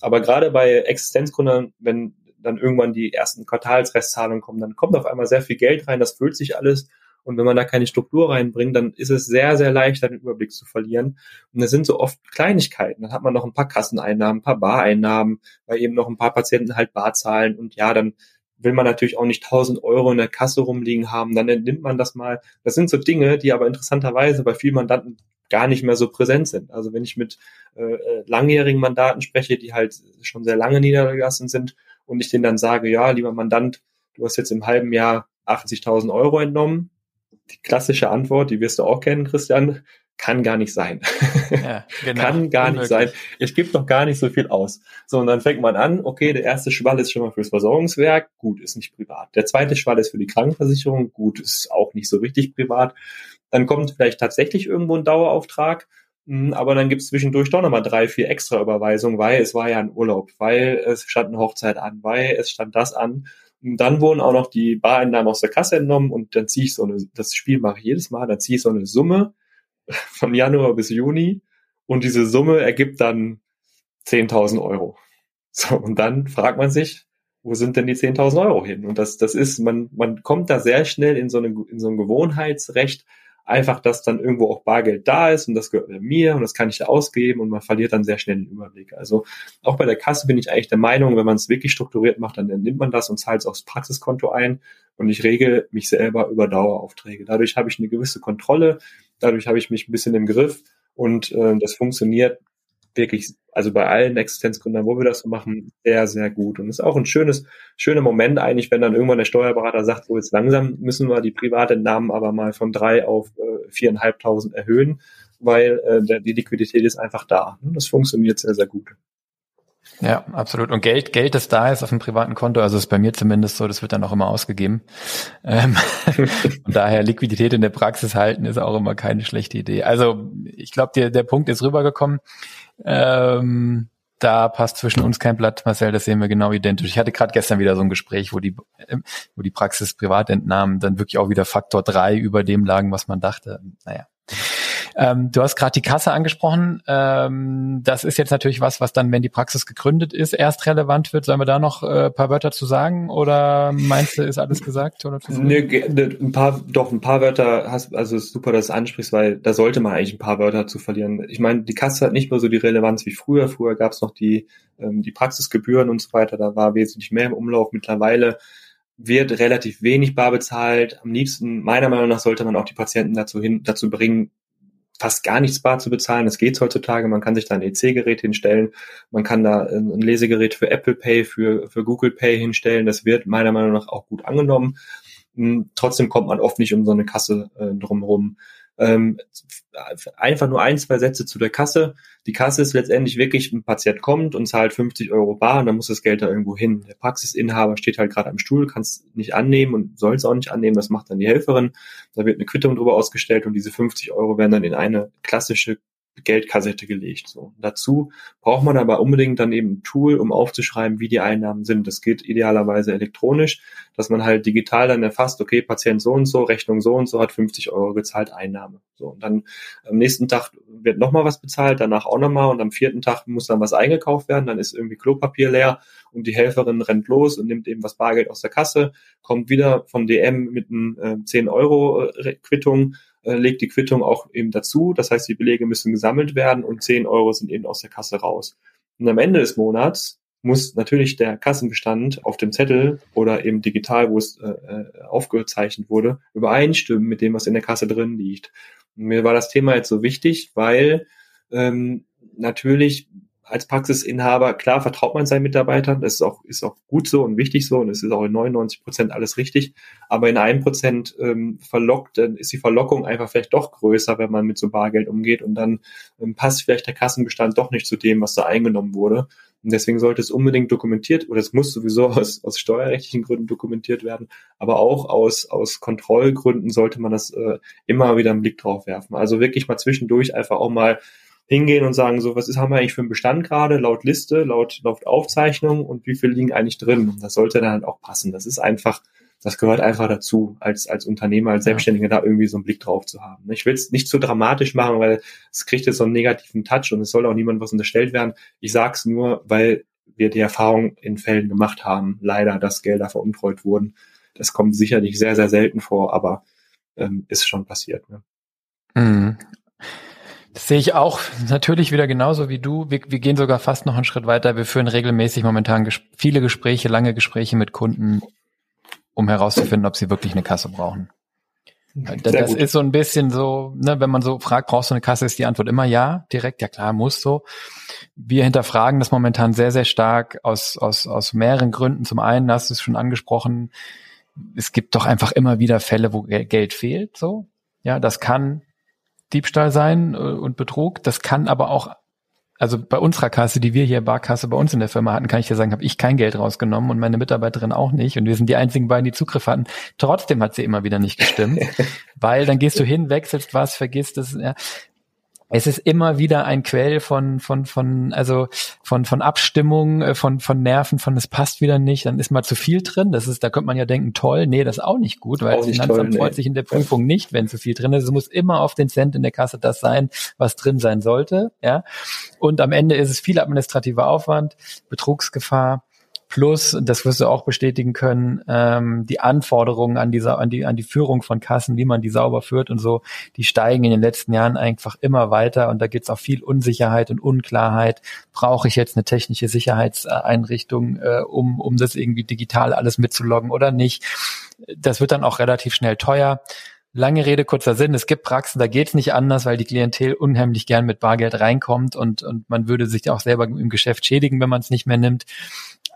Aber gerade bei Existenzgründern, wenn dann irgendwann die ersten Quartalsrestzahlungen kommen, dann kommt auf einmal sehr viel Geld rein, das füllt sich alles. Und wenn man da keine Struktur reinbringt, dann ist es sehr, sehr leicht, den Überblick zu verlieren. Und das sind so oft Kleinigkeiten. Dann hat man noch ein paar Kasseneinnahmen, ein paar Bareinnahmen, weil eben noch ein paar Patienten halt Bar zahlen. Und ja, dann will man natürlich auch nicht 1000 Euro in der Kasse rumliegen haben. Dann entnimmt man das mal. Das sind so Dinge, die aber interessanterweise bei vielen Mandanten gar nicht mehr so präsent sind. Also wenn ich mit äh, äh langjährigen Mandaten spreche, die halt schon sehr lange niedergelassen sind und ich denen dann sage, ja, lieber Mandant, du hast jetzt im halben Jahr 80.000 Euro entnommen. Die klassische Antwort, die wirst du auch kennen, Christian, kann gar nicht sein. Ja, genau. kann gar Unmöglich. nicht sein. Ich gebe doch gar nicht so viel aus. So, und dann fängt man an, okay, der erste Schwall ist schon mal fürs Versorgungswerk, gut, ist nicht privat. Der zweite Schwall ist für die Krankenversicherung, gut, ist auch nicht so richtig privat. Dann kommt vielleicht tatsächlich irgendwo ein Dauerauftrag aber dann gibt es zwischendurch doch nochmal drei, vier extra Überweisungen, weil es war ja ein Urlaub, weil es stand eine Hochzeit an, weil es stand das an. Und dann wurden auch noch die Bareinnahmen aus der Kasse entnommen und dann ziehe ich so eine, das Spiel mache ich jedes Mal, dann ziehe ich so eine Summe von Januar bis Juni und diese Summe ergibt dann 10.000 Euro. So, und dann fragt man sich, wo sind denn die 10.000 Euro hin? Und das, das ist, man, man kommt da sehr schnell in so, eine, in so ein Gewohnheitsrecht, einfach, dass dann irgendwo auch Bargeld da ist und das gehört mir und das kann ich da ausgeben und man verliert dann sehr schnell den Überblick. Also auch bei der Kasse bin ich eigentlich der Meinung, wenn man es wirklich strukturiert macht, dann nimmt man das und zahlt es aufs Praxiskonto ein und ich regel mich selber über Daueraufträge. Dadurch habe ich eine gewisse Kontrolle, dadurch habe ich mich ein bisschen im Griff und äh, das funktioniert wirklich, also bei allen Existenzgründern, wo wir das so machen, sehr, sehr gut. Und es ist auch ein schönes, schöner Moment eigentlich, wenn dann irgendwann der Steuerberater sagt, so jetzt langsam müssen wir die Privatentnahmen aber mal von drei auf äh, viereinhalbtausend erhöhen, weil äh, die Liquidität ist einfach da. Das funktioniert sehr, sehr gut. Ja, absolut. Und Geld, Geld, das da ist auf dem privaten Konto, also ist bei mir zumindest so, das wird dann auch immer ausgegeben. Ähm, und daher Liquidität in der Praxis halten ist auch immer keine schlechte Idee. Also ich glaube, der, der Punkt ist rübergekommen. Ähm, da passt zwischen uns kein Blatt, Marcel, das sehen wir genau identisch. Ich hatte gerade gestern wieder so ein Gespräch, wo die, äh, wo die Praxis Privatentnahmen dann wirklich auch wieder Faktor drei über dem lagen, was man dachte. Naja. Ähm, du hast gerade die Kasse angesprochen. Ähm, das ist jetzt natürlich was, was dann, wenn die Praxis gegründet ist, erst relevant wird. Sollen wir da noch äh, paar Wörter zu sagen oder meinst du, ist alles gesagt? Oder nee, ein paar, doch ein paar Wörter hast, also ist super, dass du ansprichst, weil da sollte man eigentlich ein paar Wörter zu verlieren. Ich meine, die Kasse hat nicht mehr so die Relevanz wie früher. Früher gab es noch die, ähm, die Praxisgebühren und so weiter. Da war wesentlich mehr im Umlauf. Mittlerweile wird relativ wenig bar bezahlt. Am liebsten, meiner Meinung nach, sollte man auch die Patienten dazu hin, dazu bringen, fast gar nichts bar zu bezahlen. Das geht heutzutage. Man kann sich da ein EC-Gerät hinstellen. Man kann da ein Lesegerät für Apple Pay, für, für Google Pay hinstellen. Das wird meiner Meinung nach auch gut angenommen. Hm, trotzdem kommt man oft nicht um so eine Kasse äh, drumherum. Ähm, einfach nur ein, zwei Sätze zu der Kasse. Die Kasse ist letztendlich wirklich, ein Patient kommt und zahlt 50 Euro bar und dann muss das Geld da irgendwo hin. Der Praxisinhaber steht halt gerade am Stuhl, kann es nicht annehmen und soll es auch nicht annehmen. Das macht dann die Helferin. Da wird eine Quittung drüber ausgestellt und diese 50 Euro werden dann in eine klassische Geldkassette gelegt. So. Dazu braucht man aber unbedingt dann eben ein Tool, um aufzuschreiben, wie die Einnahmen sind. Das geht idealerweise elektronisch, dass man halt digital dann erfasst, okay, Patient so und so, Rechnung so und so, hat 50 Euro gezahlt, Einnahme. So. Und dann am nächsten Tag wird nochmal was bezahlt, danach auch nochmal und am vierten Tag muss dann was eingekauft werden, dann ist irgendwie Klopapier leer und die Helferin rennt los und nimmt eben was Bargeld aus der Kasse, kommt wieder vom DM mit einem äh, 10 Euro äh, Quittung äh, legt die Quittung auch eben dazu. Das heißt, die Belege müssen gesammelt werden und 10 Euro sind eben aus der Kasse raus. Und am Ende des Monats muss natürlich der Kassenbestand auf dem Zettel oder eben digital, wo es äh, äh, aufgezeichnet wurde, übereinstimmen mit dem, was in der Kasse drin liegt. Und mir war das Thema jetzt so wichtig, weil ähm, natürlich als Praxisinhaber, klar vertraut man seinen Mitarbeitern, das ist auch, ist auch gut so und wichtig so und es ist auch in 99 Prozent alles richtig, aber in einem Prozent ähm, verlockt, dann ist die Verlockung einfach vielleicht doch größer, wenn man mit so Bargeld umgeht und dann ähm, passt vielleicht der Kassenbestand doch nicht zu dem, was da eingenommen wurde. Und deswegen sollte es unbedingt dokumentiert, oder es muss sowieso aus, aus steuerrechtlichen Gründen dokumentiert werden, aber auch aus, aus Kontrollgründen sollte man das äh, immer wieder einen Blick drauf werfen. Also wirklich mal zwischendurch einfach auch mal hingehen und sagen, so, was ist, haben wir eigentlich für einen Bestand gerade, laut Liste, laut, laut Aufzeichnung und wie viel liegen eigentlich drin? Das sollte dann halt auch passen. Das ist einfach, das gehört einfach dazu, als, als Unternehmer, als Selbstständiger da irgendwie so einen Blick drauf zu haben. Ich will es nicht zu dramatisch machen, weil es kriegt jetzt so einen negativen Touch und es soll auch niemandem was unterstellt werden. Ich sage es nur, weil wir die Erfahrung in Fällen gemacht haben, leider, dass Gelder veruntreut wurden. Das kommt sicherlich sehr, sehr selten vor, aber ähm, ist schon passiert. Ne? Mhm. Das sehe ich auch natürlich wieder genauso wie du. Wir, wir gehen sogar fast noch einen Schritt weiter. Wir führen regelmäßig momentan ges viele Gespräche, lange Gespräche mit Kunden, um herauszufinden, ob sie wirklich eine Kasse brauchen. Sehr das gut. ist so ein bisschen so, ne, wenn man so fragt, brauchst du eine Kasse, ist die Antwort immer ja, direkt, ja klar, muss so. Wir hinterfragen das momentan sehr, sehr stark aus, aus, aus mehreren Gründen. Zum einen hast du es schon angesprochen, es gibt doch einfach immer wieder Fälle, wo Geld fehlt, so. Ja, das kann Diebstahl sein äh, und Betrug. Das kann aber auch, also bei unserer Kasse, die wir hier Barkasse bei uns in der Firma hatten, kann ich dir sagen, habe ich kein Geld rausgenommen und meine Mitarbeiterin auch nicht. Und wir sind die einzigen beiden, die Zugriff hatten. Trotzdem hat sie immer wieder nicht gestimmt, weil dann gehst du hin, wechselst was, vergisst es. Ja es ist immer wieder ein Quell von von von also von von Abstimmung, äh, von von Nerven, von es passt wieder nicht, dann ist mal zu viel drin. Das ist, da könnte man ja denken, toll, nee, das ist auch nicht gut, weil das Finanzamt toll, freut nee. sich in der Prüfung nicht, wenn zu viel drin ist. Es muss immer auf den Cent in der Kasse das sein, was drin sein sollte, ja. Und am Ende ist es viel administrativer Aufwand, Betrugsgefahr Plus, das wirst du auch bestätigen können, ähm, die Anforderungen an dieser, an die, an die Führung von Kassen, wie man die sauber führt und so, die steigen in den letzten Jahren einfach immer weiter und da gibt es auch viel Unsicherheit und Unklarheit. Brauche ich jetzt eine technische Sicherheitseinrichtung, äh, um, um das irgendwie digital alles mitzuloggen oder nicht? Das wird dann auch relativ schnell teuer. Lange Rede, kurzer Sinn. Es gibt Praxen, da geht's nicht anders, weil die Klientel unheimlich gern mit Bargeld reinkommt und, und man würde sich auch selber im Geschäft schädigen, wenn man es nicht mehr nimmt.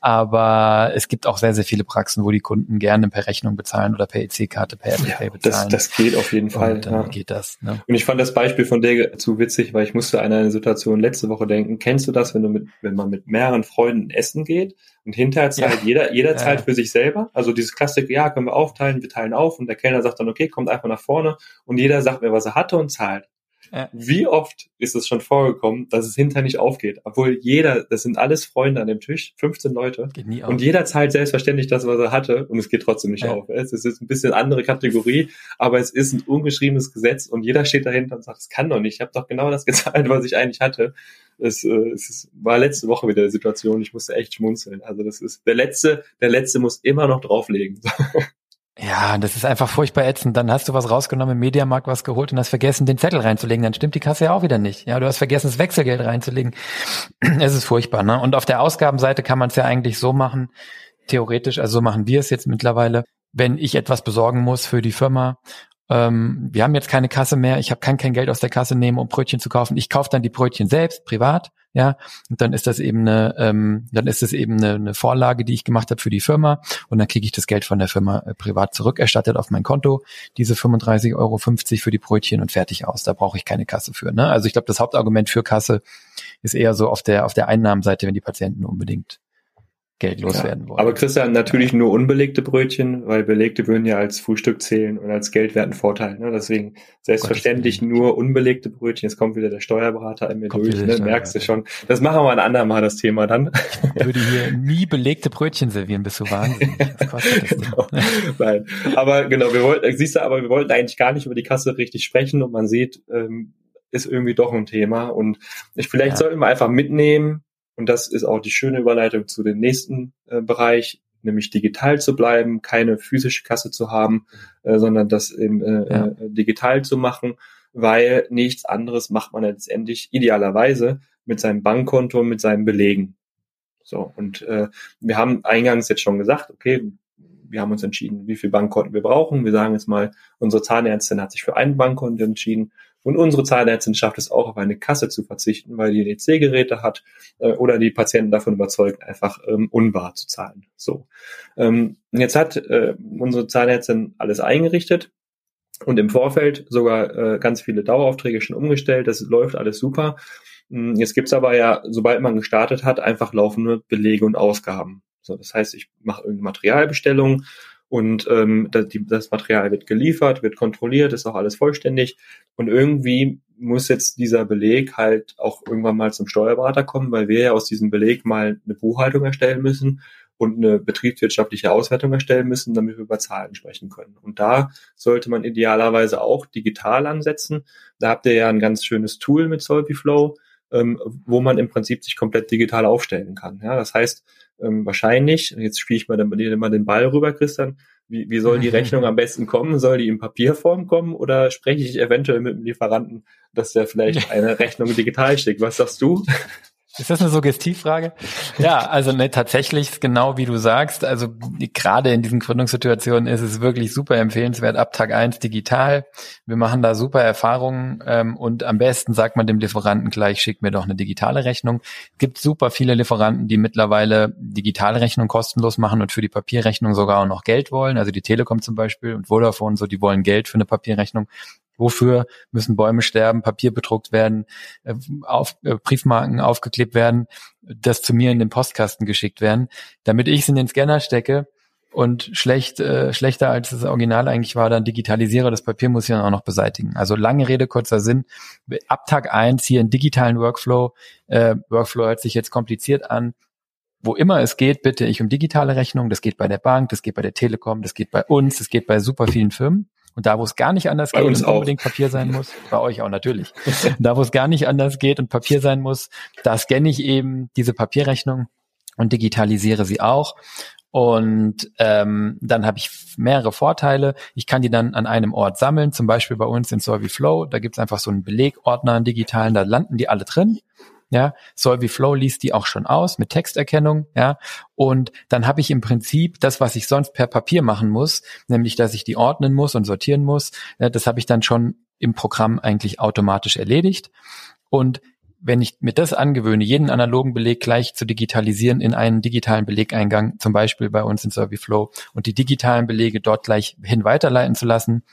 Aber es gibt auch sehr, sehr viele Praxen, wo die Kunden gerne per Rechnung bezahlen oder per EC-Karte, per Apple Pay bezahlen. Das, das geht auf jeden Fall. Und dann ja. geht das. Ne? Und ich fand das Beispiel von dir zu witzig, weil ich musste an eine Situation letzte Woche denken. Kennst du das, wenn du mit, wenn man mit mehreren Freunden essen geht und hinterher zahlt ja. jeder, jeder zahlt für sich selber? Also dieses Klassik, ja, können wir aufteilen, wir teilen auf und der Kellner sagt dann, okay, kommt einfach nach vorne und jeder sagt mir, was er hatte und zahlt. Ja. Wie oft ist es schon vorgekommen, dass es hinterher nicht aufgeht? Obwohl jeder, das sind alles Freunde an dem Tisch, 15 Leute. Geht nie auf. Und jeder zahlt selbstverständlich das, was er hatte und es geht trotzdem nicht ja. auf. Es ist ein bisschen andere Kategorie, aber es ist ein ungeschriebenes Gesetz und jeder steht dahinter und sagt, es kann doch nicht. Ich habe doch genau das gezahlt, was ich eigentlich hatte. Es, äh, es ist, war letzte Woche wieder die Situation. Ich musste echt schmunzeln. Also das ist der letzte, der letzte muss immer noch drauflegen. Ja, das ist einfach furchtbar ätzend. Dann hast du was rausgenommen, im Mediamarkt was geholt und hast vergessen, den Zettel reinzulegen. Dann stimmt die Kasse ja auch wieder nicht. Ja, du hast vergessen, das Wechselgeld reinzulegen. es ist furchtbar, ne? Und auf der Ausgabenseite kann man es ja eigentlich so machen, theoretisch, also so machen wir es jetzt mittlerweile, wenn ich etwas besorgen muss für die Firma ähm, wir haben jetzt keine Kasse mehr, ich hab, kann kein Geld aus der Kasse nehmen, um Brötchen zu kaufen. Ich kaufe dann die Brötchen selbst, privat, ja, und dann ist das eben eine, ähm, dann ist es eben eine, eine Vorlage, die ich gemacht habe für die Firma und dann kriege ich das Geld von der Firma äh, privat zurückerstattet auf mein Konto, diese 35,50 Euro für die Brötchen und fertig aus. Da brauche ich keine Kasse für. Ne? Also ich glaube, das Hauptargument für Kasse ist eher so auf der auf der Einnahmenseite, wenn die Patienten unbedingt Geld loswerden ja, wollen. Aber Christian, natürlich nur unbelegte Brötchen, weil belegte würden ja als Frühstück zählen und als Geldwerten Vorteil. Ne? Deswegen selbstverständlich nur unbelegte Brötchen. Jetzt kommt wieder der Steuerberater in mir kommt durch, ne? merkst du schon. Das machen wir ein andermal, das Thema dann. Ich würde hier nie belegte Brötchen servieren, bist du wahnsinnig. Genau. Nein, aber genau, wir wollten, siehst du, aber wir wollten eigentlich gar nicht über die Kasse richtig sprechen und man sieht, ähm, ist irgendwie doch ein Thema und ich, vielleicht ja. sollten wir einfach mitnehmen, und das ist auch die schöne Überleitung zu dem nächsten äh, Bereich, nämlich digital zu bleiben, keine physische Kasse zu haben, äh, sondern das im, äh, ja. Äh, digital zu machen, weil nichts anderes macht man letztendlich idealerweise mit seinem Bankkonto, mit seinen Belegen. So, und äh, wir haben eingangs jetzt schon gesagt, okay, wir haben uns entschieden, wie viel Bankkonten wir brauchen. Wir sagen jetzt mal, unsere Zahnärztin hat sich für ein Bankkonto entschieden. Und unsere Zahnärztin schafft es auch, auf eine Kasse zu verzichten, weil die EC-Geräte hat äh, oder die Patienten davon überzeugt, einfach ähm, unwahr zu zahlen. So. Ähm, jetzt hat äh, unsere Zahnärztin alles eingerichtet und im Vorfeld sogar äh, ganz viele Daueraufträge schon umgestellt. Das läuft alles super. Hm, jetzt gibt's aber ja, sobald man gestartet hat, einfach laufende Belege und Ausgaben. So, das heißt, ich mache irgendeine Materialbestellung und ähm, das, die, das Material wird geliefert, wird kontrolliert, ist auch alles vollständig und irgendwie muss jetzt dieser Beleg halt auch irgendwann mal zum Steuerberater kommen, weil wir ja aus diesem Beleg mal eine Buchhaltung erstellen müssen und eine betriebswirtschaftliche Auswertung erstellen müssen, damit wir über Zahlen sprechen können. Und da sollte man idealerweise auch digital ansetzen. Da habt ihr ja ein ganz schönes Tool mit Solviflow, ähm, wo man im Prinzip sich komplett digital aufstellen kann. Ja, das heißt, ähm, wahrscheinlich, jetzt spiele ich mal, dann, mal den Ball rüber, Christian, wie, wie soll die Rechnung am besten kommen? Soll die in Papierform kommen oder spreche ich eventuell mit dem Lieferanten, dass der vielleicht eine Rechnung digital schickt? Was sagst du? Ist das eine Suggestivfrage? Ja, also ne, tatsächlich genau wie du sagst. Also gerade in diesen Gründungssituationen ist es wirklich super empfehlenswert ab Tag eins digital. Wir machen da super Erfahrungen ähm, und am besten sagt man dem Lieferanten gleich, schick mir doch eine digitale Rechnung. Es gibt super viele Lieferanten, die mittlerweile digitale Rechnung kostenlos machen und für die Papierrechnung sogar auch noch Geld wollen. Also die Telekom zum Beispiel und Vodafone, so die wollen Geld für eine Papierrechnung. Wofür müssen Bäume sterben, Papier bedruckt werden, äh, auf, äh, Briefmarken aufgeklebt werden, das zu mir in den Postkasten geschickt werden, damit ich es in den Scanner stecke und schlecht, äh, schlechter als das Original eigentlich war, dann digitalisiere. Das Papier muss ich dann auch noch beseitigen. Also lange Rede, kurzer Sinn. Ab Tag eins hier einen digitalen Workflow. Äh, Workflow hört sich jetzt kompliziert an. Wo immer es geht, bitte ich um digitale Rechnung. Das geht bei der Bank, das geht bei der Telekom, das geht bei uns, das geht bei super vielen Firmen. Und da, wo es gar nicht anders bei geht und unbedingt Papier sein muss, bei euch auch natürlich, da, wo es gar nicht anders geht und Papier sein muss, da scanne ich eben diese Papierrechnung und digitalisiere sie auch. Und ähm, dann habe ich mehrere Vorteile. Ich kann die dann an einem Ort sammeln, zum Beispiel bei uns in Solviflow. Da gibt's einfach so einen Belegordner, einen digitalen, da landen die alle drin ja, Solvi Flow liest die auch schon aus mit Texterkennung, ja, und dann habe ich im Prinzip das, was ich sonst per Papier machen muss, nämlich, dass ich die ordnen muss und sortieren muss, ja, das habe ich dann schon im Programm eigentlich automatisch erledigt. Und wenn ich mir das angewöhne, jeden analogen Beleg gleich zu digitalisieren in einen digitalen Belegeingang, zum Beispiel bei uns in SurveyFlow und die digitalen Belege dort gleich hin weiterleiten zu lassen,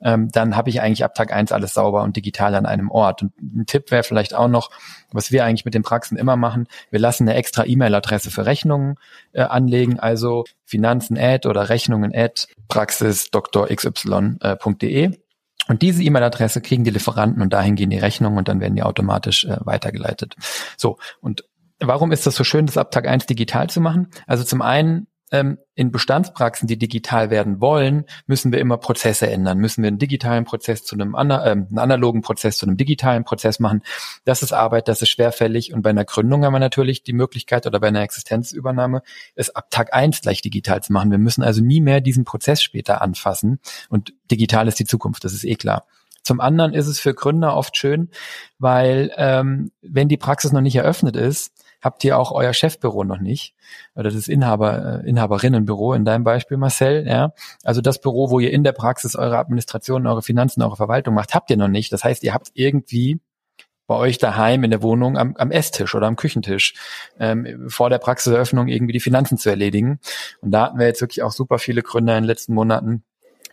ähm, dann habe ich eigentlich ab Tag eins alles sauber und digital an einem Ort. Und ein Tipp wäre vielleicht auch noch, was wir eigentlich mit den Praxen immer machen, wir lassen eine extra E-Mail-Adresse für Rechnungen äh, anlegen, also Finanzen at oder Rechnungen at praxisdrxy.de. Äh, und diese E-Mail-Adresse kriegen die Lieferanten und dahin gehen die Rechnungen und dann werden die automatisch äh, weitergeleitet. So, und warum ist das so schön, das ab Tag eins digital zu machen? Also zum einen in Bestandspraxen, die digital werden wollen, müssen wir immer Prozesse ändern. Müssen wir einen digitalen Prozess zu einem, ana äh, einen analogen Prozess zu einem digitalen Prozess machen. Das ist Arbeit, das ist schwerfällig. Und bei einer Gründung haben wir natürlich die Möglichkeit oder bei einer Existenzübernahme, es ab Tag eins gleich digital zu machen. Wir müssen also nie mehr diesen Prozess später anfassen. Und digital ist die Zukunft, das ist eh klar. Zum anderen ist es für Gründer oft schön, weil ähm, wenn die Praxis noch nicht eröffnet ist, habt ihr auch euer Chefbüro noch nicht oder das Inhaber äh, Inhaberinnenbüro in deinem Beispiel Marcel, ja? Also das Büro, wo ihr in der Praxis eure Administration, eure Finanzen, eure Verwaltung macht, habt ihr noch nicht. Das heißt, ihr habt irgendwie bei euch daheim in der Wohnung am, am Esstisch oder am Küchentisch ähm, vor der Praxiseröffnung irgendwie die Finanzen zu erledigen. Und da hatten wir jetzt wirklich auch super viele Gründer in den letzten Monaten,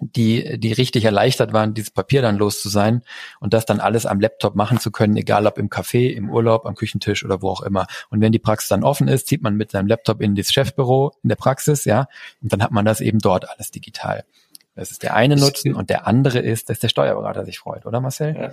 die, die richtig erleichtert waren, dieses Papier dann los zu sein und das dann alles am Laptop machen zu können, egal ob im Café, im Urlaub, am Küchentisch oder wo auch immer. Und wenn die Praxis dann offen ist, zieht man mit seinem Laptop in das Chefbüro in der Praxis, ja, und dann hat man das eben dort alles digital. Das ist der eine Nutzen und der andere ist, dass der Steuerberater sich freut, oder Marcel? Ja.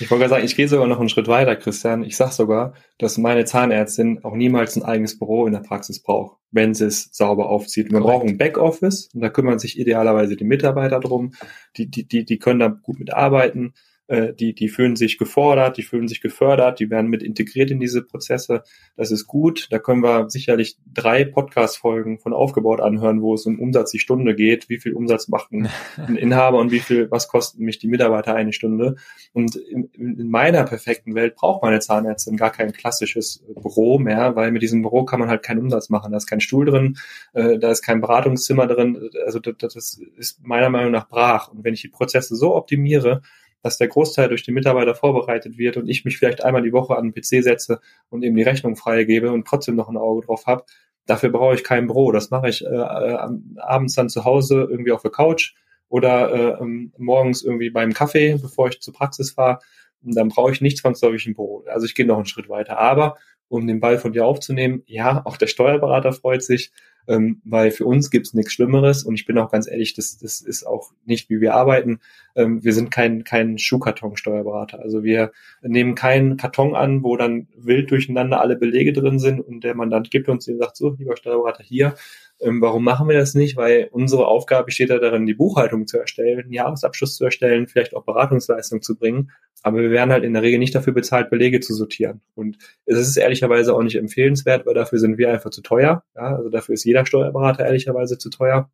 Ich wollte gerade sagen, ich gehe sogar noch einen Schritt weiter, Christian. Ich sage sogar, dass meine Zahnärztin auch niemals ein eigenes Büro in der Praxis braucht, wenn sie es sauber aufzieht. Wir brauchen ein Backoffice und da kümmern sich idealerweise die Mitarbeiter drum. Die, die, die, die können da gut mitarbeiten äh, die, die fühlen sich gefordert, die fühlen sich gefördert, die werden mit integriert in diese Prozesse. Das ist gut. Da können wir sicherlich drei Podcast-Folgen von aufgebaut anhören, wo es um Umsatz die Stunde geht. Wie viel Umsatz macht ein, ein Inhaber und wie viel, was kosten mich die Mitarbeiter eine Stunde? Und in, in meiner perfekten Welt braucht meine Zahnärztin gar kein klassisches Büro mehr, weil mit diesem Büro kann man halt keinen Umsatz machen. Da ist kein Stuhl drin, äh, da ist kein Beratungszimmer drin. Also das, das ist meiner Meinung nach brach. Und wenn ich die Prozesse so optimiere, dass der Großteil durch die Mitarbeiter vorbereitet wird und ich mich vielleicht einmal die Woche an den PC setze und eben die Rechnung freigebe und trotzdem noch ein Auge drauf habe. Dafür brauche ich kein Büro. Das mache ich äh, äh, abends dann zu Hause irgendwie auf der Couch oder äh, ähm, morgens irgendwie beim Kaffee, bevor ich zur Praxis fahre. Und dann brauche ich nichts zwangsläufig ein Büro. Also ich gehe noch einen Schritt weiter. Aber um den Ball von dir aufzunehmen, ja, auch der Steuerberater freut sich ähm, weil für uns gibt's nichts Schlimmeres und ich bin auch ganz ehrlich, das, das ist auch nicht, wie wir arbeiten. Ähm, wir sind kein, kein Schuhkarton-Steuerberater. Also wir nehmen keinen Karton an, wo dann wild durcheinander alle Belege drin sind und der Mandant gibt uns den sagt, so, lieber Steuerberater, hier, ähm, warum machen wir das nicht? Weil unsere Aufgabe besteht ja darin, die Buchhaltung zu erstellen, einen Jahresabschluss zu erstellen, vielleicht auch Beratungsleistung zu bringen. Aber wir werden halt in der Regel nicht dafür bezahlt, Belege zu sortieren. Und es ist ehrlicherweise auch nicht empfehlenswert, weil dafür sind wir einfach zu teuer. Ja, also dafür ist jeder Steuerberater ehrlicherweise zu teuer.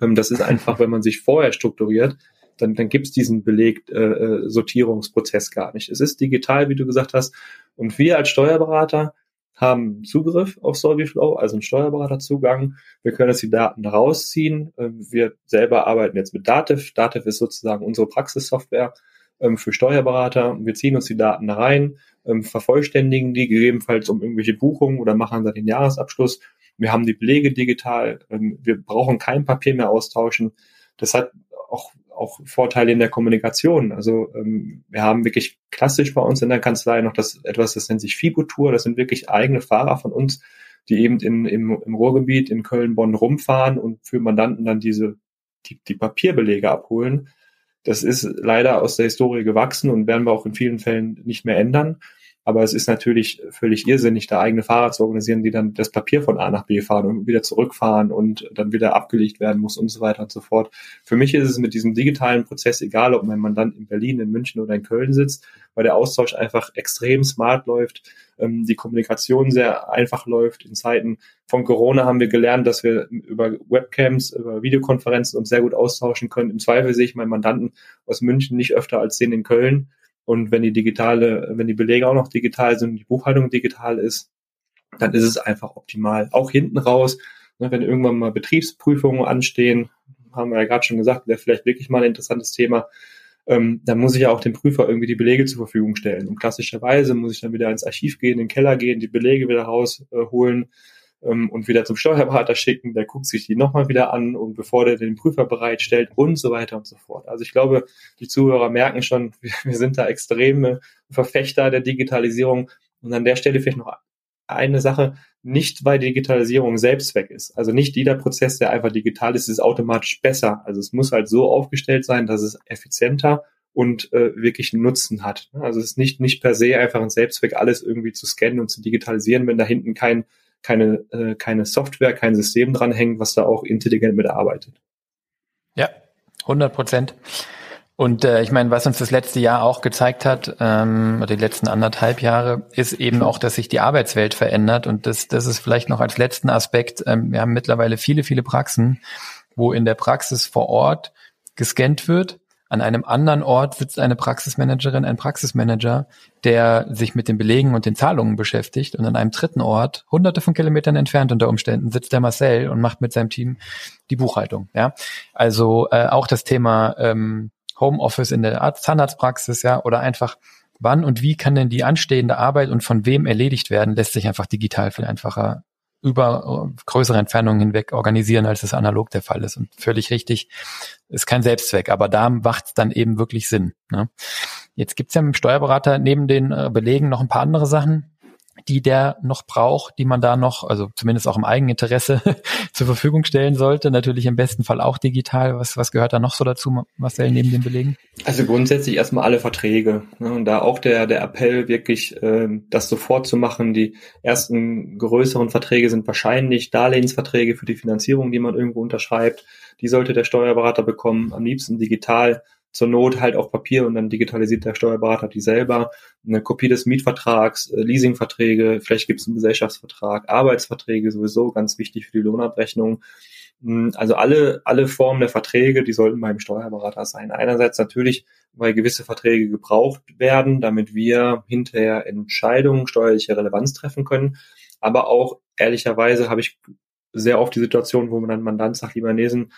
Ähm, das ist einfach, wenn man sich vorher strukturiert, dann, dann gibt es diesen Beleg-Sortierungsprozess äh, gar nicht. Es ist digital, wie du gesagt hast. Und wir als Steuerberater haben Zugriff auf Solviflow, also einen Steuerberaterzugang. Wir können jetzt die Daten rausziehen. Ähm, wir selber arbeiten jetzt mit Dativ. Dativ ist sozusagen unsere Praxissoftware ähm, für Steuerberater. Wir ziehen uns die Daten da rein, ähm, vervollständigen die gegebenenfalls um irgendwelche Buchungen oder machen dann den Jahresabschluss. Wir haben die Belege digital. Wir brauchen kein Papier mehr austauschen. Das hat auch auch Vorteile in der Kommunikation. Also ähm, wir haben wirklich klassisch bei uns in der Kanzlei noch das etwas, das nennt sich Fibutour. Das sind wirklich eigene Fahrer von uns, die eben in, im, im Ruhrgebiet in Köln, Bonn rumfahren und für Mandanten dann diese die, die Papierbelege abholen. Das ist leider aus der Historie gewachsen und werden wir auch in vielen Fällen nicht mehr ändern. Aber es ist natürlich völlig irrsinnig, da eigene Fahrer zu organisieren, die dann das Papier von A nach B fahren und wieder zurückfahren und dann wieder abgelegt werden muss und so weiter und so fort. Für mich ist es mit diesem digitalen Prozess egal, ob mein Mandant in Berlin, in München oder in Köln sitzt, weil der Austausch einfach extrem smart läuft, ähm, die Kommunikation sehr einfach läuft. In Zeiten von Corona haben wir gelernt, dass wir über Webcams, über Videokonferenzen uns sehr gut austauschen können. Im Zweifel sehe ich meinen Mandanten aus München nicht öfter als den in Köln und wenn die digitale, wenn die Belege auch noch digital sind die Buchhaltung digital ist, dann ist es einfach optimal. Auch hinten raus, ne, wenn irgendwann mal Betriebsprüfungen anstehen, haben wir ja gerade schon gesagt, wäre vielleicht wirklich mal ein interessantes Thema, ähm, dann muss ich ja auch dem Prüfer irgendwie die Belege zur Verfügung stellen. Und klassischerweise muss ich dann wieder ins Archiv gehen, in den Keller gehen, die Belege wieder rausholen, äh, ähm, und wieder zum Steuerberater schicken, der guckt sich die nochmal wieder an und bevor der den Prüfer bereitstellt und so weiter und so fort. Also ich glaube, die Zuhörer merken schon, wir sind da extreme Verfechter der Digitalisierung und an der Stelle vielleicht noch eine Sache, nicht weil Digitalisierung Selbstzweck ist. Also nicht jeder Prozess, der einfach digital ist, ist automatisch besser. Also es muss halt so aufgestellt sein, dass es effizienter und äh, wirklich Nutzen hat. Also es ist nicht, nicht per se einfach ein Selbstzweck, alles irgendwie zu scannen und zu digitalisieren, wenn da hinten kein keine, äh, keine Software, kein System dranhängt, was da auch intelligent mitarbeitet. Ja, 100 Prozent. Und äh, ich meine, was uns das letzte Jahr auch gezeigt hat, ähm, oder die letzten anderthalb Jahre, ist eben auch, dass sich die Arbeitswelt verändert. Und das, das ist vielleicht noch als letzten Aspekt. Ähm, wir haben mittlerweile viele, viele Praxen, wo in der Praxis vor Ort gescannt wird an einem anderen Ort sitzt eine Praxismanagerin, ein Praxismanager, der sich mit den Belegen und den Zahlungen beschäftigt. Und an einem dritten Ort, hunderte von Kilometern entfernt unter Umständen, sitzt der Marcel und macht mit seinem Team die Buchhaltung. Ja, also äh, auch das Thema ähm, Homeoffice in der Arzt Zahnarztpraxis, ja, oder einfach wann und wie kann denn die anstehende Arbeit und von wem erledigt werden, lässt sich einfach digital viel einfacher über äh, größere Entfernungen hinweg organisieren, als es analog der Fall ist. Und völlig richtig, ist kein Selbstzweck, aber da macht es dann eben wirklich Sinn. Ne? Jetzt gibt's ja mit dem Steuerberater neben den äh, Belegen noch ein paar andere Sachen, die der noch braucht, die man da noch, also zumindest auch im Eigeninteresse zur Verfügung stellen sollte. Natürlich im besten Fall auch digital. Was, was gehört da noch so dazu, Marcel, neben den Belegen? Also grundsätzlich erstmal alle Verträge. Ne? Und da auch der, der Appell wirklich, äh, das sofort zu machen. Die ersten größeren Verträge sind wahrscheinlich Darlehensverträge für die Finanzierung, die man irgendwo unterschreibt. Die sollte der Steuerberater bekommen, am liebsten digital zur Not halt auf Papier und dann digitalisiert der Steuerberater die selber. Eine Kopie des Mietvertrags, äh, Leasingverträge, vielleicht gibt es einen Gesellschaftsvertrag, Arbeitsverträge sowieso ganz wichtig für die Lohnabrechnung. Hm, also alle, alle Formen der Verträge, die sollten beim Steuerberater sein. Einerseits natürlich, weil gewisse Verträge gebraucht werden, damit wir hinterher Entscheidungen steuerlicher Relevanz treffen können. Aber auch ehrlicherweise habe ich sehr oft die Situation, wo man dann Mandant sagt, lieber Nesen,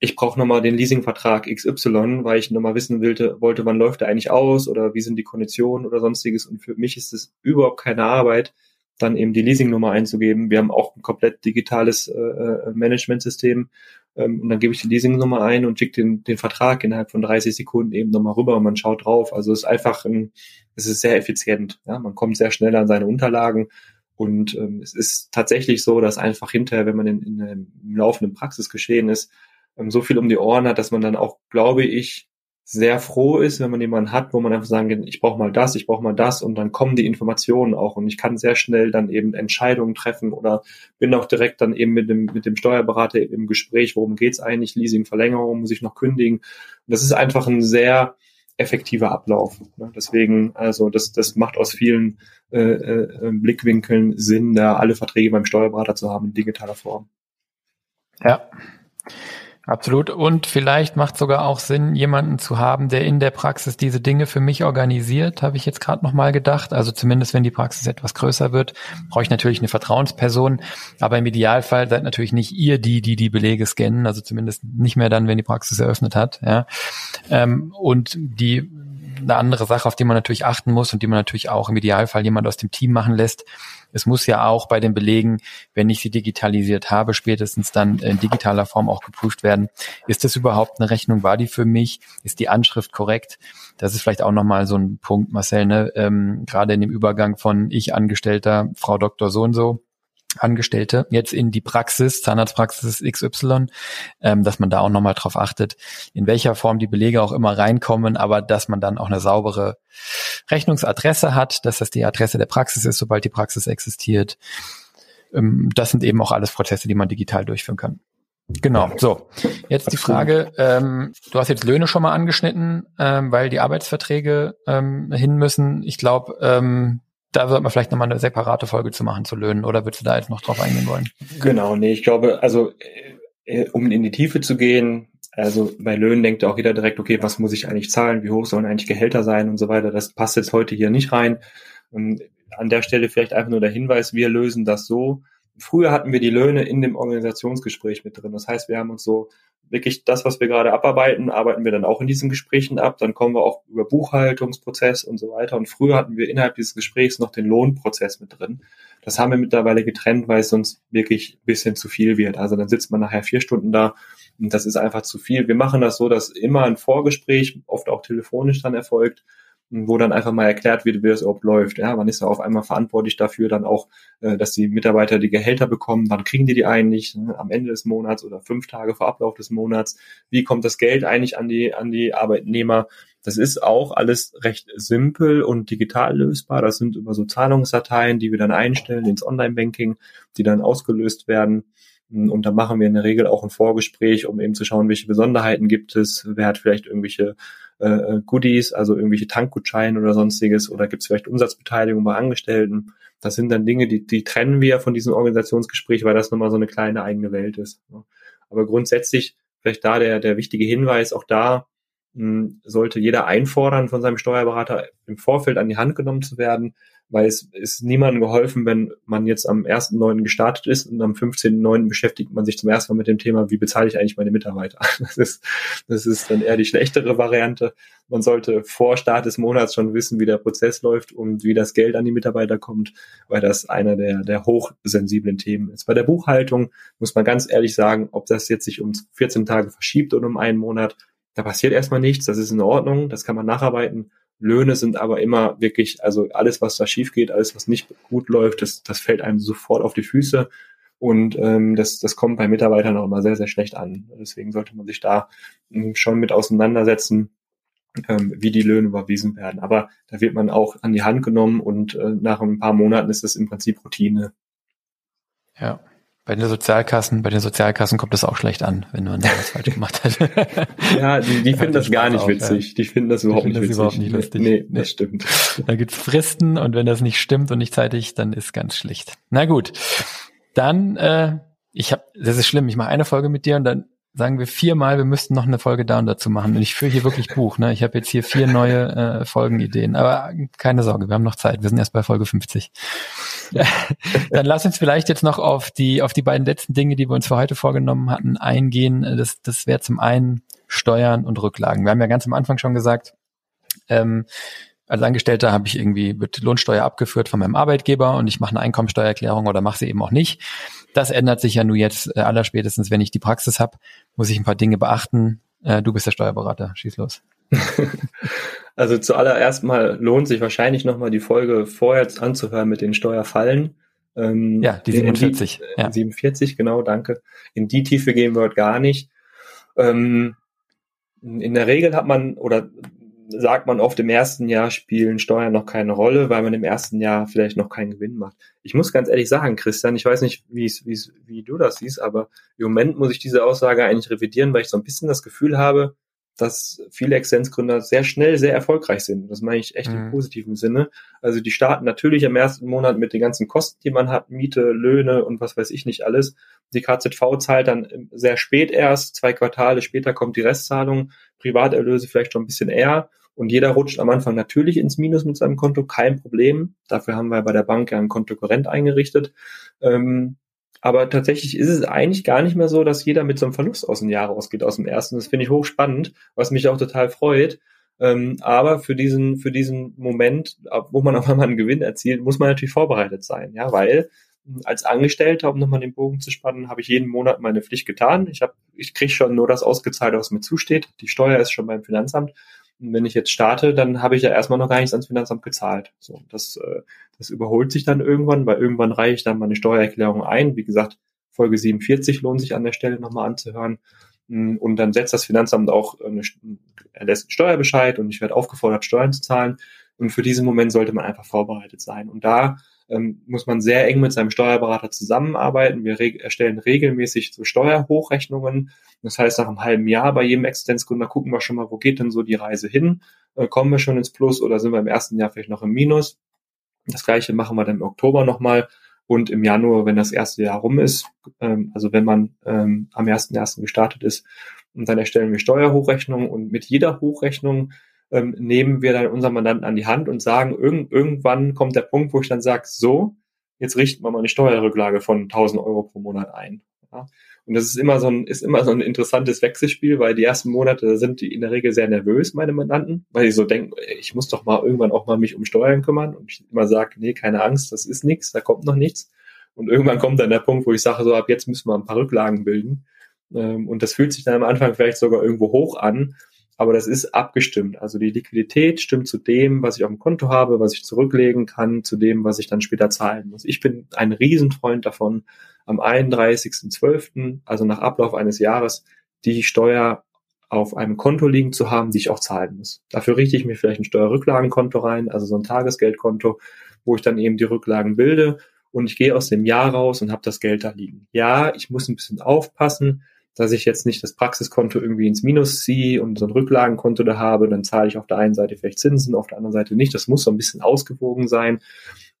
ich brauche nochmal den Leasingvertrag XY, weil ich nochmal wissen wollte, wollte, wann läuft der eigentlich aus oder wie sind die Konditionen oder sonstiges. Und für mich ist es überhaupt keine Arbeit, dann eben die Leasingnummer einzugeben. Wir haben auch ein komplett digitales äh, äh Managementsystem. Ähm, und dann gebe ich die Leasingnummer ein und schicke den, den Vertrag innerhalb von 30 Sekunden eben nochmal rüber und man schaut drauf. Also es ist einfach ein, es ist sehr effizient. Ja? Man kommt sehr schnell an seine Unterlagen. Und ähm, es ist tatsächlich so, dass einfach hinterher, wenn man in, in einem laufenden Praxisgeschehen ist, so viel um die Ohren hat, dass man dann auch, glaube ich, sehr froh ist, wenn man jemanden hat, wo man einfach sagen kann, ich brauche mal das, ich brauche mal das und dann kommen die Informationen auch und ich kann sehr schnell dann eben Entscheidungen treffen oder bin auch direkt dann eben mit dem, mit dem Steuerberater im Gespräch, worum geht's eigentlich, Leasing, Verlängerung, muss ich noch kündigen. Das ist einfach ein sehr effektiver Ablauf. Ne? Deswegen, also das, das macht aus vielen äh, äh, Blickwinkeln Sinn, da alle Verträge beim Steuerberater zu haben in digitaler Form. Ja. Absolut. Und vielleicht macht sogar auch Sinn, jemanden zu haben, der in der Praxis diese Dinge für mich organisiert, habe ich jetzt gerade nochmal gedacht. Also zumindest, wenn die Praxis etwas größer wird, brauche ich natürlich eine Vertrauensperson. Aber im Idealfall seid natürlich nicht ihr die, die die Belege scannen. Also zumindest nicht mehr dann, wenn die Praxis eröffnet hat. Ja. Ähm, und die eine andere Sache, auf die man natürlich achten muss und die man natürlich auch im Idealfall jemand aus dem Team machen lässt, es muss ja auch bei den Belegen, wenn ich sie digitalisiert habe, spätestens dann in digitaler Form auch geprüft werden. Ist das überhaupt eine Rechnung? War die für mich? Ist die Anschrift korrekt? Das ist vielleicht auch nochmal so ein Punkt, Marcel, ne? ähm, gerade in dem Übergang von ich Angestellter, Frau Doktor so und so Angestellte jetzt in die Praxis, Zahnarztpraxis XY, ähm, dass man da auch nochmal drauf achtet, in welcher Form die Belege auch immer reinkommen, aber dass man dann auch eine saubere Rechnungsadresse hat, dass das die Adresse der Praxis ist, sobald die Praxis existiert. Ähm, das sind eben auch alles Prozesse, die man digital durchführen kann. Genau, so. Jetzt die Frage, ähm, du hast jetzt Löhne schon mal angeschnitten, ähm, weil die Arbeitsverträge ähm, hin müssen. Ich glaube, ähm, da wird man vielleicht nochmal eine separate Folge zu machen zu Löhnen oder würdest du da jetzt noch drauf eingehen wollen? Genau, nee, ich glaube, also äh, um in die Tiefe zu gehen, also bei Löhnen denkt auch jeder direkt, okay, was muss ich eigentlich zahlen, wie hoch sollen eigentlich Gehälter sein und so weiter. Das passt jetzt heute hier nicht rein. Und an der Stelle vielleicht einfach nur der Hinweis, wir lösen das so. Früher hatten wir die Löhne in dem Organisationsgespräch mit drin. Das heißt, wir haben uns so wirklich das, was wir gerade abarbeiten, arbeiten wir dann auch in diesen Gesprächen ab. Dann kommen wir auch über Buchhaltungsprozess und so weiter. Und früher hatten wir innerhalb dieses Gesprächs noch den Lohnprozess mit drin. Das haben wir mittlerweile getrennt, weil es sonst wirklich ein bisschen zu viel wird. Also dann sitzt man nachher vier Stunden da und das ist einfach zu viel. Wir machen das so, dass immer ein Vorgespräch, oft auch telefonisch dann erfolgt, wo dann einfach mal erklärt wird, wie das überhaupt läuft. Ja, man ist ja auf einmal verantwortlich dafür, dann auch, äh, dass die Mitarbeiter die Gehälter bekommen. Wann kriegen die die eigentlich? Ne? Am Ende des Monats oder fünf Tage vor Ablauf des Monats? Wie kommt das Geld eigentlich an die an die Arbeitnehmer? Das ist auch alles recht simpel und digital lösbar. Das sind über so Zahlungsdateien, die wir dann einstellen ins Online-Banking, die dann ausgelöst werden. Und da machen wir in der Regel auch ein Vorgespräch, um eben zu schauen, welche Besonderheiten gibt es, wer hat vielleicht irgendwelche äh, Goodies, also irgendwelche Tankgutscheine oder sonstiges, oder gibt es vielleicht Umsatzbeteiligung bei Angestellten. Das sind dann Dinge, die, die trennen wir von diesem Organisationsgespräch, weil das nochmal so eine kleine eigene Welt ist. Aber grundsätzlich vielleicht da der, der wichtige Hinweis, auch da mh, sollte jeder einfordern, von seinem Steuerberater im Vorfeld an die Hand genommen zu werden, weil es ist niemandem geholfen, wenn man jetzt am 1.9. gestartet ist und am 15.9. beschäftigt man sich zum ersten Mal mit dem Thema, wie bezahle ich eigentlich meine Mitarbeiter. Das ist, das ist dann eher die schlechtere Variante. Man sollte vor Start des Monats schon wissen, wie der Prozess läuft und wie das Geld an die Mitarbeiter kommt, weil das einer der, der hochsensiblen Themen ist. Bei der Buchhaltung muss man ganz ehrlich sagen, ob das jetzt sich um 14 Tage verschiebt oder um einen Monat, da passiert erstmal nichts, das ist in Ordnung, das kann man nacharbeiten Löhne sind aber immer wirklich, also alles, was da schief geht, alles, was nicht gut läuft, das, das fällt einem sofort auf die Füße. Und ähm, das, das kommt bei Mitarbeitern auch immer sehr, sehr schlecht an. Deswegen sollte man sich da ähm, schon mit auseinandersetzen, ähm, wie die Löhne überwiesen werden. Aber da wird man auch an die Hand genommen und äh, nach ein paar Monaten ist das im Prinzip Routine. Ja. Bei den Sozialkassen, bei den Sozialkassen kommt das auch schlecht an, wenn man was falsch gemacht hat. ja, die, die finden das gar nicht auch, witzig. Ja. Die finden das überhaupt nicht das witzig. Überhaupt nicht lustig. Nee, nee, das stimmt. Da gibt's Fristen und wenn das nicht stimmt und nicht zeitig, dann ist ganz schlicht. Na gut. Dann, äh, ich habe, das ist schlimm, ich mache eine Folge mit dir und dann sagen wir viermal, wir müssten noch eine Folge und dazu machen. Und ich führe hier wirklich Buch. Ne? Ich habe jetzt hier vier neue äh, Folgenideen. Aber keine Sorge, wir haben noch Zeit. Wir sind erst bei Folge 50. Dann lass uns vielleicht jetzt noch auf die, auf die beiden letzten Dinge, die wir uns für heute vorgenommen hatten, eingehen. Das, das wäre zum einen Steuern und Rücklagen. Wir haben ja ganz am Anfang schon gesagt, ähm, als Angestellter habe ich irgendwie wird Lohnsteuer abgeführt von meinem Arbeitgeber und ich mache eine Einkommensteuererklärung oder mache sie eben auch nicht. Das ändert sich ja nur jetzt äh, allerspätestens, wenn ich die Praxis habe, muss ich ein paar Dinge beachten. Äh, du bist der Steuerberater, schieß los. also zuallererst mal lohnt sich wahrscheinlich nochmal die Folge vorher anzuhören mit den Steuerfallen. Ähm, ja, die 47. Die, ja. 47, genau, danke. In die Tiefe gehen wir heute gar nicht. Ähm, in der Regel hat man, oder sagt man oft, im ersten Jahr spielen Steuern noch keine Rolle, weil man im ersten Jahr vielleicht noch keinen Gewinn macht. Ich muss ganz ehrlich sagen, Christian, ich weiß nicht, wie wie du das siehst, aber im Moment muss ich diese Aussage eigentlich revidieren, weil ich so ein bisschen das Gefühl habe, dass viele Exzellenzgründer sehr schnell sehr erfolgreich sind. Das meine ich echt mhm. im positiven Sinne. Also die starten natürlich am ersten Monat mit den ganzen Kosten, die man hat, Miete, Löhne und was weiß ich nicht alles. Die KZV zahlt dann sehr spät erst, zwei Quartale später kommt die Restzahlung, Privaterlöse vielleicht schon ein bisschen eher. Und jeder rutscht am Anfang natürlich ins Minus mit seinem Konto, kein Problem. Dafür haben wir bei der Bank ja ein Kontokorrent eingerichtet. Ähm, aber tatsächlich ist es eigentlich gar nicht mehr so, dass jeder mit so einem Verlust aus dem Jahr rausgeht, aus dem ersten. Das finde ich hochspannend, was mich auch total freut. Ähm, aber für diesen, für diesen Moment, wo man auf einmal einen Gewinn erzielt, muss man natürlich vorbereitet sein, ja, weil hm, als Angestellter, um nochmal den Bogen zu spannen, habe ich jeden Monat meine Pflicht getan. Ich habe, ich kriege schon nur das ausgezahlt, was mir zusteht. Die Steuer ist schon beim Finanzamt. Und wenn ich jetzt starte, dann habe ich ja erstmal noch gar nichts ans Finanzamt gezahlt. So, das, äh, das überholt sich dann irgendwann, weil irgendwann reiche ich dann meine Steuererklärung ein. Wie gesagt, Folge 47 lohnt sich an der Stelle nochmal anzuhören. Mm, und dann setzt das Finanzamt auch eine, er lässt einen Steuerbescheid und ich werde aufgefordert, Steuern zu zahlen. Und für diesen Moment sollte man einfach vorbereitet sein. Und da ähm, muss man sehr eng mit seinem Steuerberater zusammenarbeiten. Wir reg erstellen regelmäßig so Steuerhochrechnungen. Das heißt, nach einem halben Jahr bei jedem Existenzgründer gucken wir schon mal, wo geht denn so die Reise hin? Äh, kommen wir schon ins Plus oder sind wir im ersten Jahr vielleicht noch im Minus? Das gleiche machen wir dann im Oktober nochmal und im Januar, wenn das erste Jahr rum ist, ähm, also wenn man ähm, am 1.1. gestartet ist, und dann erstellen wir Steuerhochrechnungen und mit jeder Hochrechnung ähm, nehmen wir dann unseren Mandanten an die Hand und sagen, irgend, irgendwann kommt der Punkt, wo ich dann sage, so, jetzt richten wir mal eine Steuerrücklage von 1000 Euro pro Monat ein. Ja? Und das ist immer so ein, ist immer so ein interessantes Wechselspiel, weil die ersten Monate sind die in der Regel sehr nervös, meine Mandanten, weil die so denken, ich muss doch mal irgendwann auch mal mich um Steuern kümmern. Und ich immer sage, nee, keine Angst, das ist nichts, da kommt noch nichts. Und irgendwann kommt dann der Punkt, wo ich sage, so ab jetzt müssen wir ein paar Rücklagen bilden. Ähm, und das fühlt sich dann am Anfang vielleicht sogar irgendwo hoch an aber das ist abgestimmt. Also die Liquidität stimmt zu dem, was ich auf dem Konto habe, was ich zurücklegen kann, zu dem, was ich dann später zahlen muss. Ich bin ein Riesenfreund davon, am 31.12., also nach Ablauf eines Jahres, die Steuer auf einem Konto liegen zu haben, die ich auch zahlen muss. Dafür richte ich mir vielleicht ein Steuerrücklagenkonto rein, also so ein Tagesgeldkonto, wo ich dann eben die Rücklagen bilde und ich gehe aus dem Jahr raus und habe das Geld da liegen. Ja, ich muss ein bisschen aufpassen, dass ich jetzt nicht das Praxiskonto irgendwie ins Minus ziehe und so ein Rücklagenkonto da habe, dann zahle ich auf der einen Seite vielleicht Zinsen, auf der anderen Seite nicht. Das muss so ein bisschen ausgewogen sein.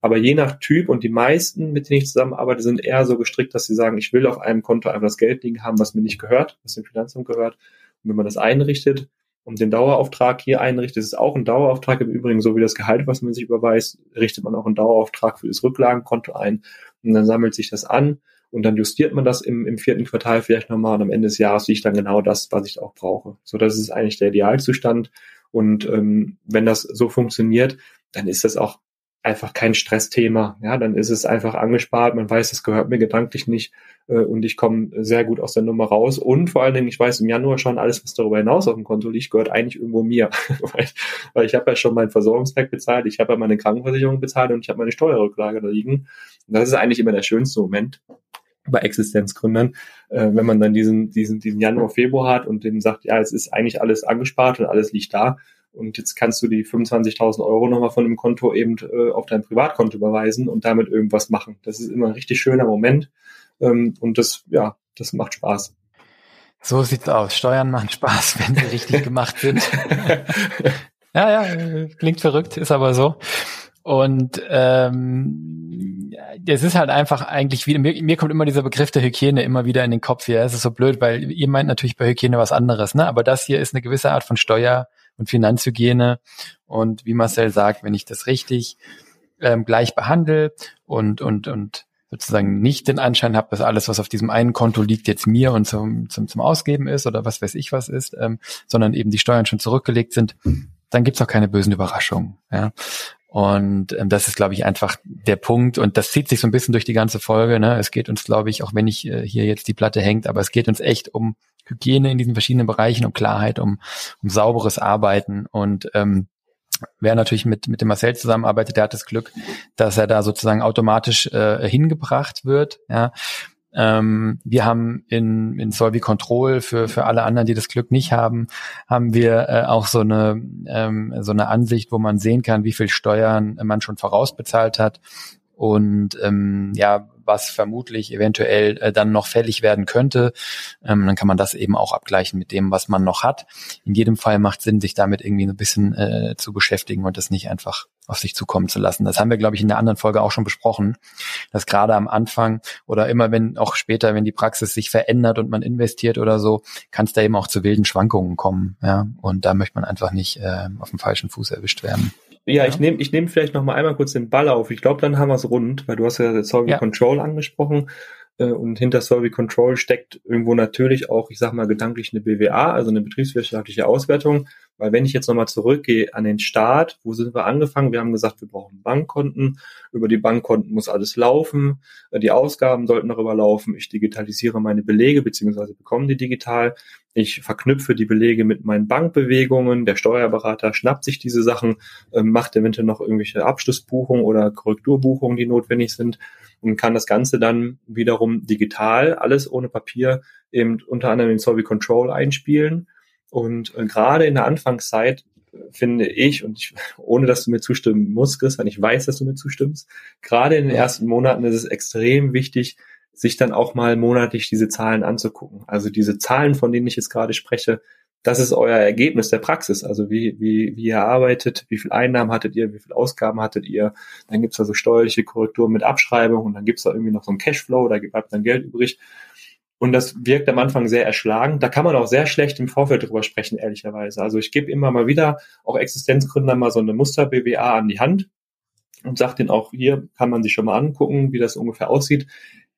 Aber je nach Typ und die meisten, mit denen ich zusammenarbeite, sind eher so gestrickt, dass sie sagen, ich will auf einem Konto einfach das Geld liegen haben, was mir nicht gehört, was dem Finanzamt gehört. Und wenn man das einrichtet und den Dauerauftrag hier einrichtet, ist auch ein Dauerauftrag im Übrigen, so wie das Gehalt, was man sich überweist, richtet man auch einen Dauerauftrag für das Rücklagenkonto ein und dann sammelt sich das an und dann justiert man das im, im vierten Quartal vielleicht nochmal und am Ende des Jahres liegt dann genau das, was ich auch brauche. So, das ist eigentlich der Idealzustand und ähm, wenn das so funktioniert, dann ist das auch einfach kein Stressthema. Ja, dann ist es einfach angespart. Man weiß, es gehört mir gedanklich nicht äh, und ich komme sehr gut aus der Nummer raus. Und vor allen Dingen, ich weiß im Januar schon, alles, was darüber hinaus auf dem Konto liegt, gehört eigentlich irgendwo mir. weil, weil ich habe ja schon mein Versorgungswerk bezahlt, ich habe ja meine Krankenversicherung bezahlt und ich habe meine Steuerrücklage da liegen. Und das ist eigentlich immer der schönste Moment bei Existenzgründern, äh, wenn man dann diesen, diesen, diesen Januar, Februar hat und dem sagt, ja, es ist eigentlich alles angespart und alles liegt da und jetzt kannst du die 25.000 Euro nochmal von dem Konto eben äh, auf dein Privatkonto überweisen und damit irgendwas machen. Das ist immer ein richtig schöner Moment. Ähm, und das, ja, das macht Spaß. So sieht's aus. Steuern machen Spaß, wenn sie richtig gemacht sind. ja, ja, klingt verrückt, ist aber so. Und ähm, es ist halt einfach eigentlich wieder, mir, mir kommt immer dieser Begriff der Hygiene immer wieder in den Kopf hier. Es ist so blöd, weil ihr meint natürlich bei Hygiene was anderes, ne? Aber das hier ist eine gewisse Art von Steuer, und Finanzhygiene. Und wie Marcel sagt, wenn ich das richtig ähm, gleich behandle und, und, und sozusagen nicht den Anschein habe, dass alles, was auf diesem einen Konto liegt, jetzt mir und zum, zum, zum Ausgeben ist oder was weiß ich was ist, ähm, sondern eben die Steuern schon zurückgelegt sind, dann gibt's auch keine bösen Überraschungen. Ja? Und ähm, das ist, glaube ich, einfach der Punkt. Und das zieht sich so ein bisschen durch die ganze Folge. Ne? Es geht uns, glaube ich, auch wenn ich äh, hier jetzt die Platte hängt, aber es geht uns echt um Hygiene in diesen verschiedenen Bereichen, um Klarheit, um, um sauberes Arbeiten. Und ähm, wer natürlich mit, mit dem Marcel zusammenarbeitet, der hat das Glück, dass er da sozusagen automatisch äh, hingebracht wird. Ja. Ähm, wir haben in, in Solvi Control für, für alle anderen, die das Glück nicht haben, haben wir äh, auch so eine, ähm, so eine Ansicht, wo man sehen kann, wie viel Steuern man schon vorausbezahlt hat und ähm, ja, was vermutlich eventuell äh, dann noch fällig werden könnte. Ähm, dann kann man das eben auch abgleichen mit dem, was man noch hat. In jedem Fall macht Sinn, sich damit irgendwie ein bisschen äh, zu beschäftigen und das nicht einfach auf sich zukommen zu lassen. Das haben wir, glaube ich, in der anderen Folge auch schon besprochen, dass gerade am Anfang oder immer wenn auch später, wenn die Praxis sich verändert und man investiert oder so, kann es da eben auch zu wilden Schwankungen kommen. Ja, und da möchte man einfach nicht äh, auf dem falschen Fuß erwischt werden. Ja, ja. ich nehme ich nehm vielleicht noch mal einmal kurz den Ball auf. Ich glaube, dann haben wir es rund, weil du hast ja Solving ja. Control angesprochen und hinter Solving Control steckt irgendwo natürlich auch, ich sag mal, gedanklich eine BWA, also eine betriebswirtschaftliche Auswertung. Weil wenn ich jetzt nochmal zurückgehe an den Start, wo sind wir angefangen? Wir haben gesagt, wir brauchen Bankkonten. Über die Bankkonten muss alles laufen. Äh, die Ausgaben sollten darüber laufen. Ich digitalisiere meine Belege beziehungsweise bekomme die digital. Ich verknüpfe die Belege mit meinen Bankbewegungen. Der Steuerberater schnappt sich diese Sachen, äh, macht eventuell noch irgendwelche Abschlussbuchungen oder Korrekturbuchungen, die notwendig sind und kann das Ganze dann wiederum digital, alles ohne Papier, eben unter anderem in Solvi Control einspielen und äh, gerade in der Anfangszeit äh, finde ich, und ich, ohne dass du mir zustimmen musst, Christian, ich weiß, dass du mir zustimmst, gerade in den ersten Monaten ist es extrem wichtig, sich dann auch mal monatlich diese Zahlen anzugucken. Also diese Zahlen, von denen ich jetzt gerade spreche, das ist euer Ergebnis der Praxis. Also wie, wie, wie ihr arbeitet, wie viel Einnahmen hattet ihr, wie viel Ausgaben hattet ihr. Dann gibt's da so steuerliche Korrekturen mit Abschreibung und dann gibt's da irgendwie noch so ein Cashflow, da bleibt dann Geld übrig. Und das wirkt am Anfang sehr erschlagend. Da kann man auch sehr schlecht im Vorfeld drüber sprechen, ehrlicherweise. Also ich gebe immer mal wieder auch Existenzgründern mal so eine Muster-BWA an die Hand und sage denen auch, hier kann man sich schon mal angucken, wie das ungefähr aussieht.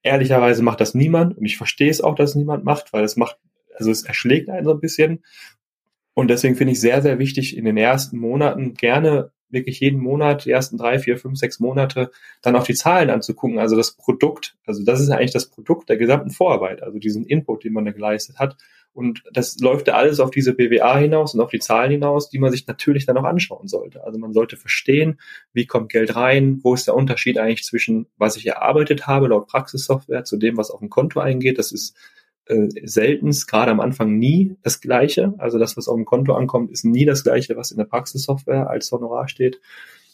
Ehrlicherweise macht das niemand und ich verstehe es auch, dass niemand macht, weil es macht, also es erschlägt einen so ein bisschen. Und deswegen finde ich sehr, sehr wichtig, in den ersten Monaten gerne wirklich jeden Monat, die ersten drei, vier, fünf, sechs Monate, dann auch die Zahlen anzugucken, also das Produkt. Also das ist eigentlich das Produkt der gesamten Vorarbeit, also diesen Input, den man da geleistet hat. Und das läuft ja alles auf diese BWA hinaus und auf die Zahlen hinaus, die man sich natürlich dann auch anschauen sollte. Also man sollte verstehen, wie kommt Geld rein, wo ist der Unterschied eigentlich zwischen, was ich erarbeitet habe laut Praxissoftware zu dem, was auf dem Konto eingeht. Das ist äh, seltenst, gerade am Anfang nie das Gleiche. Also das, was auf dem Konto ankommt, ist nie das Gleiche, was in der Praxissoftware als Honorar steht.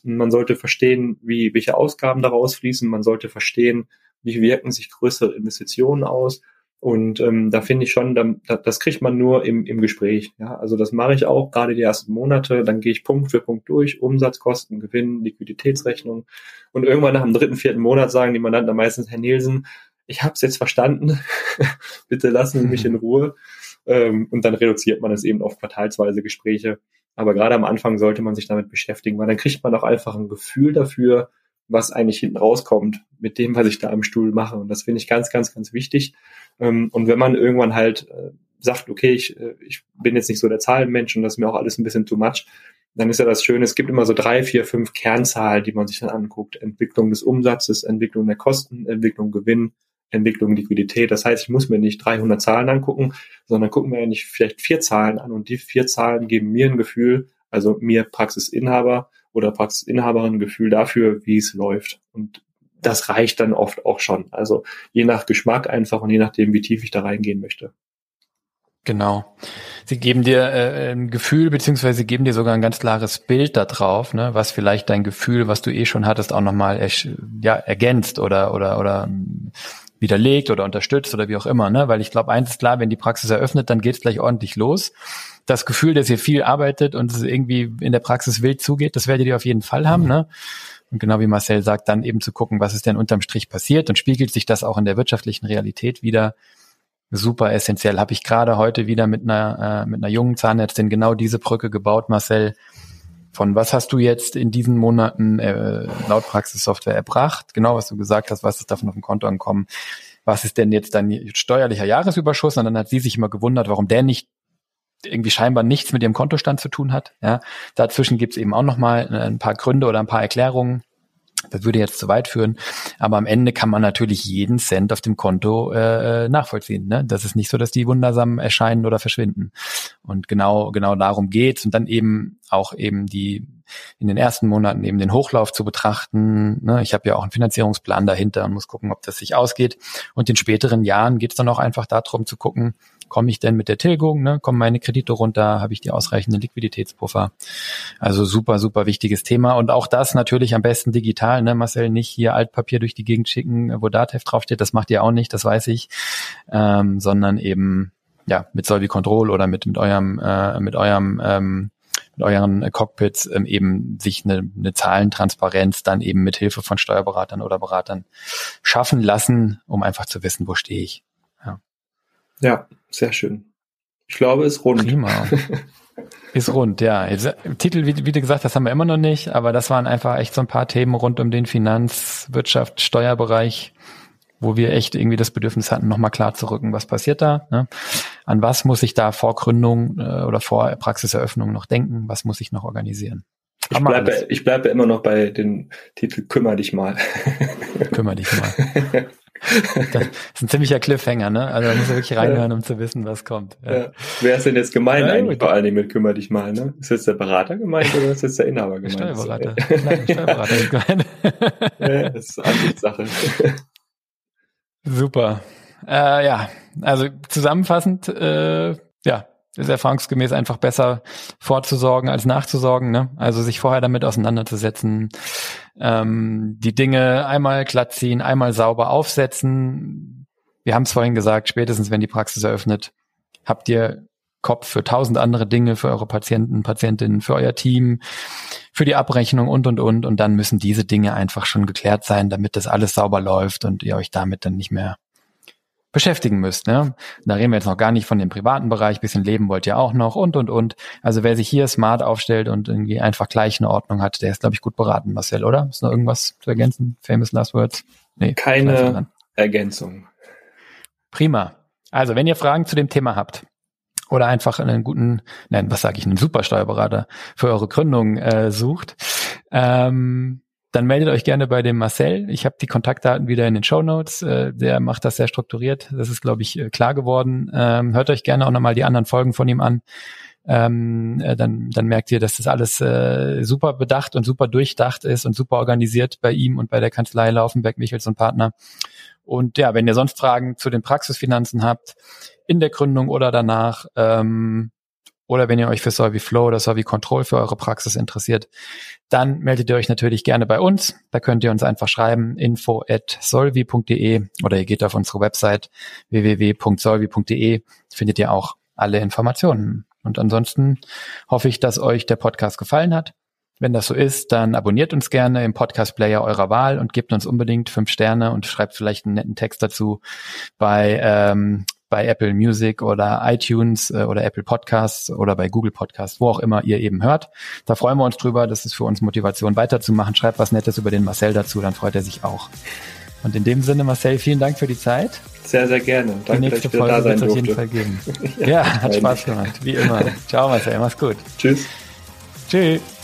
Man sollte verstehen, wie, welche Ausgaben daraus fließen. Man sollte verstehen, wie wirken sich größere Investitionen aus. Und ähm, da finde ich schon, da, das kriegt man nur im, im Gespräch. Ja, also das mache ich auch gerade die ersten Monate. Dann gehe ich Punkt für Punkt durch, Umsatzkosten, Gewinn, Liquiditätsrechnung. Und irgendwann nach dem dritten, vierten Monat sagen die Mandanten meistens, Herr Nielsen, ich habe es jetzt verstanden, bitte lassen Sie mich in Ruhe. Ähm, und dann reduziert man es eben auf quartalsweise Gespräche. Aber gerade am Anfang sollte man sich damit beschäftigen, weil dann kriegt man auch einfach ein Gefühl dafür, was eigentlich hinten rauskommt mit dem, was ich da am Stuhl mache. Und das finde ich ganz, ganz, ganz wichtig. Ähm, und wenn man irgendwann halt äh, sagt, okay, ich, äh, ich bin jetzt nicht so der Zahlenmensch und das ist mir auch alles ein bisschen too much, dann ist ja das Schöne, es gibt immer so drei, vier, fünf Kernzahlen, die man sich dann anguckt. Entwicklung des Umsatzes, Entwicklung der Kosten, Entwicklung Gewinn, Entwicklung Liquidität. Das heißt, ich muss mir nicht 300 Zahlen angucken, sondern gucken mir eigentlich vielleicht vier Zahlen an und die vier Zahlen geben mir ein Gefühl, also mir Praxisinhaber oder Praxisinhaberin ein Gefühl dafür, wie es läuft. Und das reicht dann oft auch schon. Also je nach Geschmack einfach und je nachdem, wie tief ich da reingehen möchte. Genau. Sie geben dir äh, ein Gefühl, beziehungsweise geben dir sogar ein ganz klares Bild da drauf, ne, was vielleicht dein Gefühl, was du eh schon hattest, auch nochmal ja, ergänzt oder oder oder widerlegt oder unterstützt oder wie auch immer, ne? Weil ich glaube, eins ist klar, wenn die Praxis eröffnet, dann geht es gleich ordentlich los. Das Gefühl, dass ihr viel arbeitet und es irgendwie in der Praxis wild zugeht, das werdet ihr auf jeden Fall haben, ne? Und genau wie Marcel sagt, dann eben zu gucken, was ist denn unterm Strich passiert und spiegelt sich das auch in der wirtschaftlichen Realität wieder. Super essentiell. Habe ich gerade heute wieder mit einer, äh, mit einer jungen Zahnärztin genau diese Brücke gebaut, Marcel von was hast du jetzt in diesen Monaten äh, laut Praxissoftware erbracht? Genau, was du gesagt hast, was ist davon auf dem Konto ankommen? Was ist denn jetzt dein steuerlicher Jahresüberschuss? Und dann hat sie sich immer gewundert, warum der nicht irgendwie scheinbar nichts mit ihrem Kontostand zu tun hat. Ja, dazwischen gibt's eben auch noch mal äh, ein paar Gründe oder ein paar Erklärungen. Das würde jetzt zu weit führen. Aber am Ende kann man natürlich jeden Cent auf dem Konto äh, äh, nachvollziehen. Ne? Das ist nicht so, dass die wundersam erscheinen oder verschwinden. Und genau, genau darum geht's. Und dann eben auch eben die in den ersten Monaten eben den Hochlauf zu betrachten. Ne? Ich habe ja auch einen Finanzierungsplan dahinter und muss gucken, ob das sich ausgeht. Und in späteren Jahren geht es dann auch einfach darum zu gucken, komme ich denn mit der Tilgung, ne? kommen meine Kredite runter, habe ich die ausreichenden Liquiditätspuffer. Also super, super wichtiges Thema. Und auch das natürlich am besten digital, ne? Marcel, nicht hier Altpapier durch die Gegend schicken, wo Datev draufsteht, das macht ihr auch nicht, das weiß ich, ähm, sondern eben ja mit Solvi Control oder mit, mit eurem, äh, mit eurem ähm, mit euren Cockpits ähm, eben sich eine, eine Zahlentransparenz dann eben mit Hilfe von Steuerberatern oder Beratern schaffen lassen, um einfach zu wissen, wo stehe ich. Ja, sehr schön. Ich glaube, es ist rund. Prima. Ist rund, ja. Jetzt, Titel, wie, wie, du gesagt hast, haben wir immer noch nicht, aber das waren einfach echt so ein paar Themen rund um den Finanz-, Wirtschaft-, Steuerbereich, wo wir echt irgendwie das Bedürfnis hatten, nochmal klar zu rücken, was passiert da, ne? an was muss ich da vor Gründung äh, oder vor Praxiseröffnung noch denken, was muss ich noch organisieren. Ich bleibe, ich bleibe immer noch bei dem Titel Kümmer dich mal. Kümmer dich mal. Das ist ein ziemlicher Cliffhanger, ne? Also da muss man wirklich reinhören, um zu wissen, was kommt. Ja. Ja. Wer ist denn jetzt gemeint ja, eigentlich vor allen Dingen mit Kümmer dich mal, ne? Ist jetzt der Berater gemeint oder ist jetzt der Inhaber gemeint? Der Steuerberater. Nein, Steuerberater ist gemeint. Ja, das ist Ansichtssache. Super. Äh, ja, also zusammenfassend, äh, ja, ist erfahrungsgemäß einfach besser vorzusorgen als nachzusorgen. Ne? Also sich vorher damit auseinanderzusetzen, ähm, die Dinge einmal glatt ziehen, einmal sauber aufsetzen. Wir haben es vorhin gesagt, spätestens wenn die Praxis eröffnet, habt ihr Kopf für tausend andere Dinge, für eure Patienten, Patientinnen, für euer Team, für die Abrechnung und, und, und. Und dann müssen diese Dinge einfach schon geklärt sein, damit das alles sauber läuft und ihr euch damit dann nicht mehr beschäftigen müsst. Ne? Da reden wir jetzt noch gar nicht von dem privaten Bereich, bisschen leben wollt ihr auch noch und, und, und. Also wer sich hier smart aufstellt und irgendwie einfach gleich eine Ordnung hat, der ist, glaube ich, gut beraten, Marcel, oder? Ist noch irgendwas zu ergänzen? Famous Last Words? Nee, Keine Ergänzung. Prima. Also, wenn ihr Fragen zu dem Thema habt, oder einfach einen guten, nein, was sage ich, einen Supersteuerberater für eure Gründung äh, sucht, ähm, dann meldet euch gerne bei dem Marcel. Ich habe die Kontaktdaten wieder in den Show Notes. Äh, der macht das sehr strukturiert. Das ist, glaube ich, äh, klar geworden. Ähm, hört euch gerne auch nochmal die anderen Folgen von ihm an. Ähm, äh, dann, dann merkt ihr, dass das alles super bedacht und super durchdacht ist und super organisiert bei ihm und bei der Kanzlei Laufenberg, Michels und Partner. Und ja, wenn ihr sonst Fragen zu den Praxisfinanzen habt, in der Gründung oder danach, ähm, oder wenn ihr euch für Solvi Flow oder Solvi Control für eure Praxis interessiert, dann meldet ihr euch natürlich gerne bei uns. Da könnt ihr uns einfach schreiben, info at solvi.de oder ihr geht auf unsere Website www.solvi.de, findet ihr auch alle Informationen. Und ansonsten hoffe ich, dass euch der Podcast gefallen hat. Wenn das so ist, dann abonniert uns gerne im Podcast-Player eurer Wahl und gebt uns unbedingt fünf Sterne und schreibt vielleicht einen netten Text dazu bei ähm, bei Apple Music oder iTunes äh, oder Apple Podcasts oder bei Google Podcasts, wo auch immer ihr eben hört. Da freuen wir uns drüber. Das ist für uns Motivation weiterzumachen. Schreibt was Nettes über den Marcel dazu, dann freut er sich auch. Und in dem Sinne, Marcel, vielen Dank für die Zeit. Sehr, sehr gerne. Danke, die nächste Folge wird es auf jeden Fall geben. ja, ja hat Spaß gemacht, wie immer. Ciao, Marcel, mach's gut. Tschüss. Tschüss.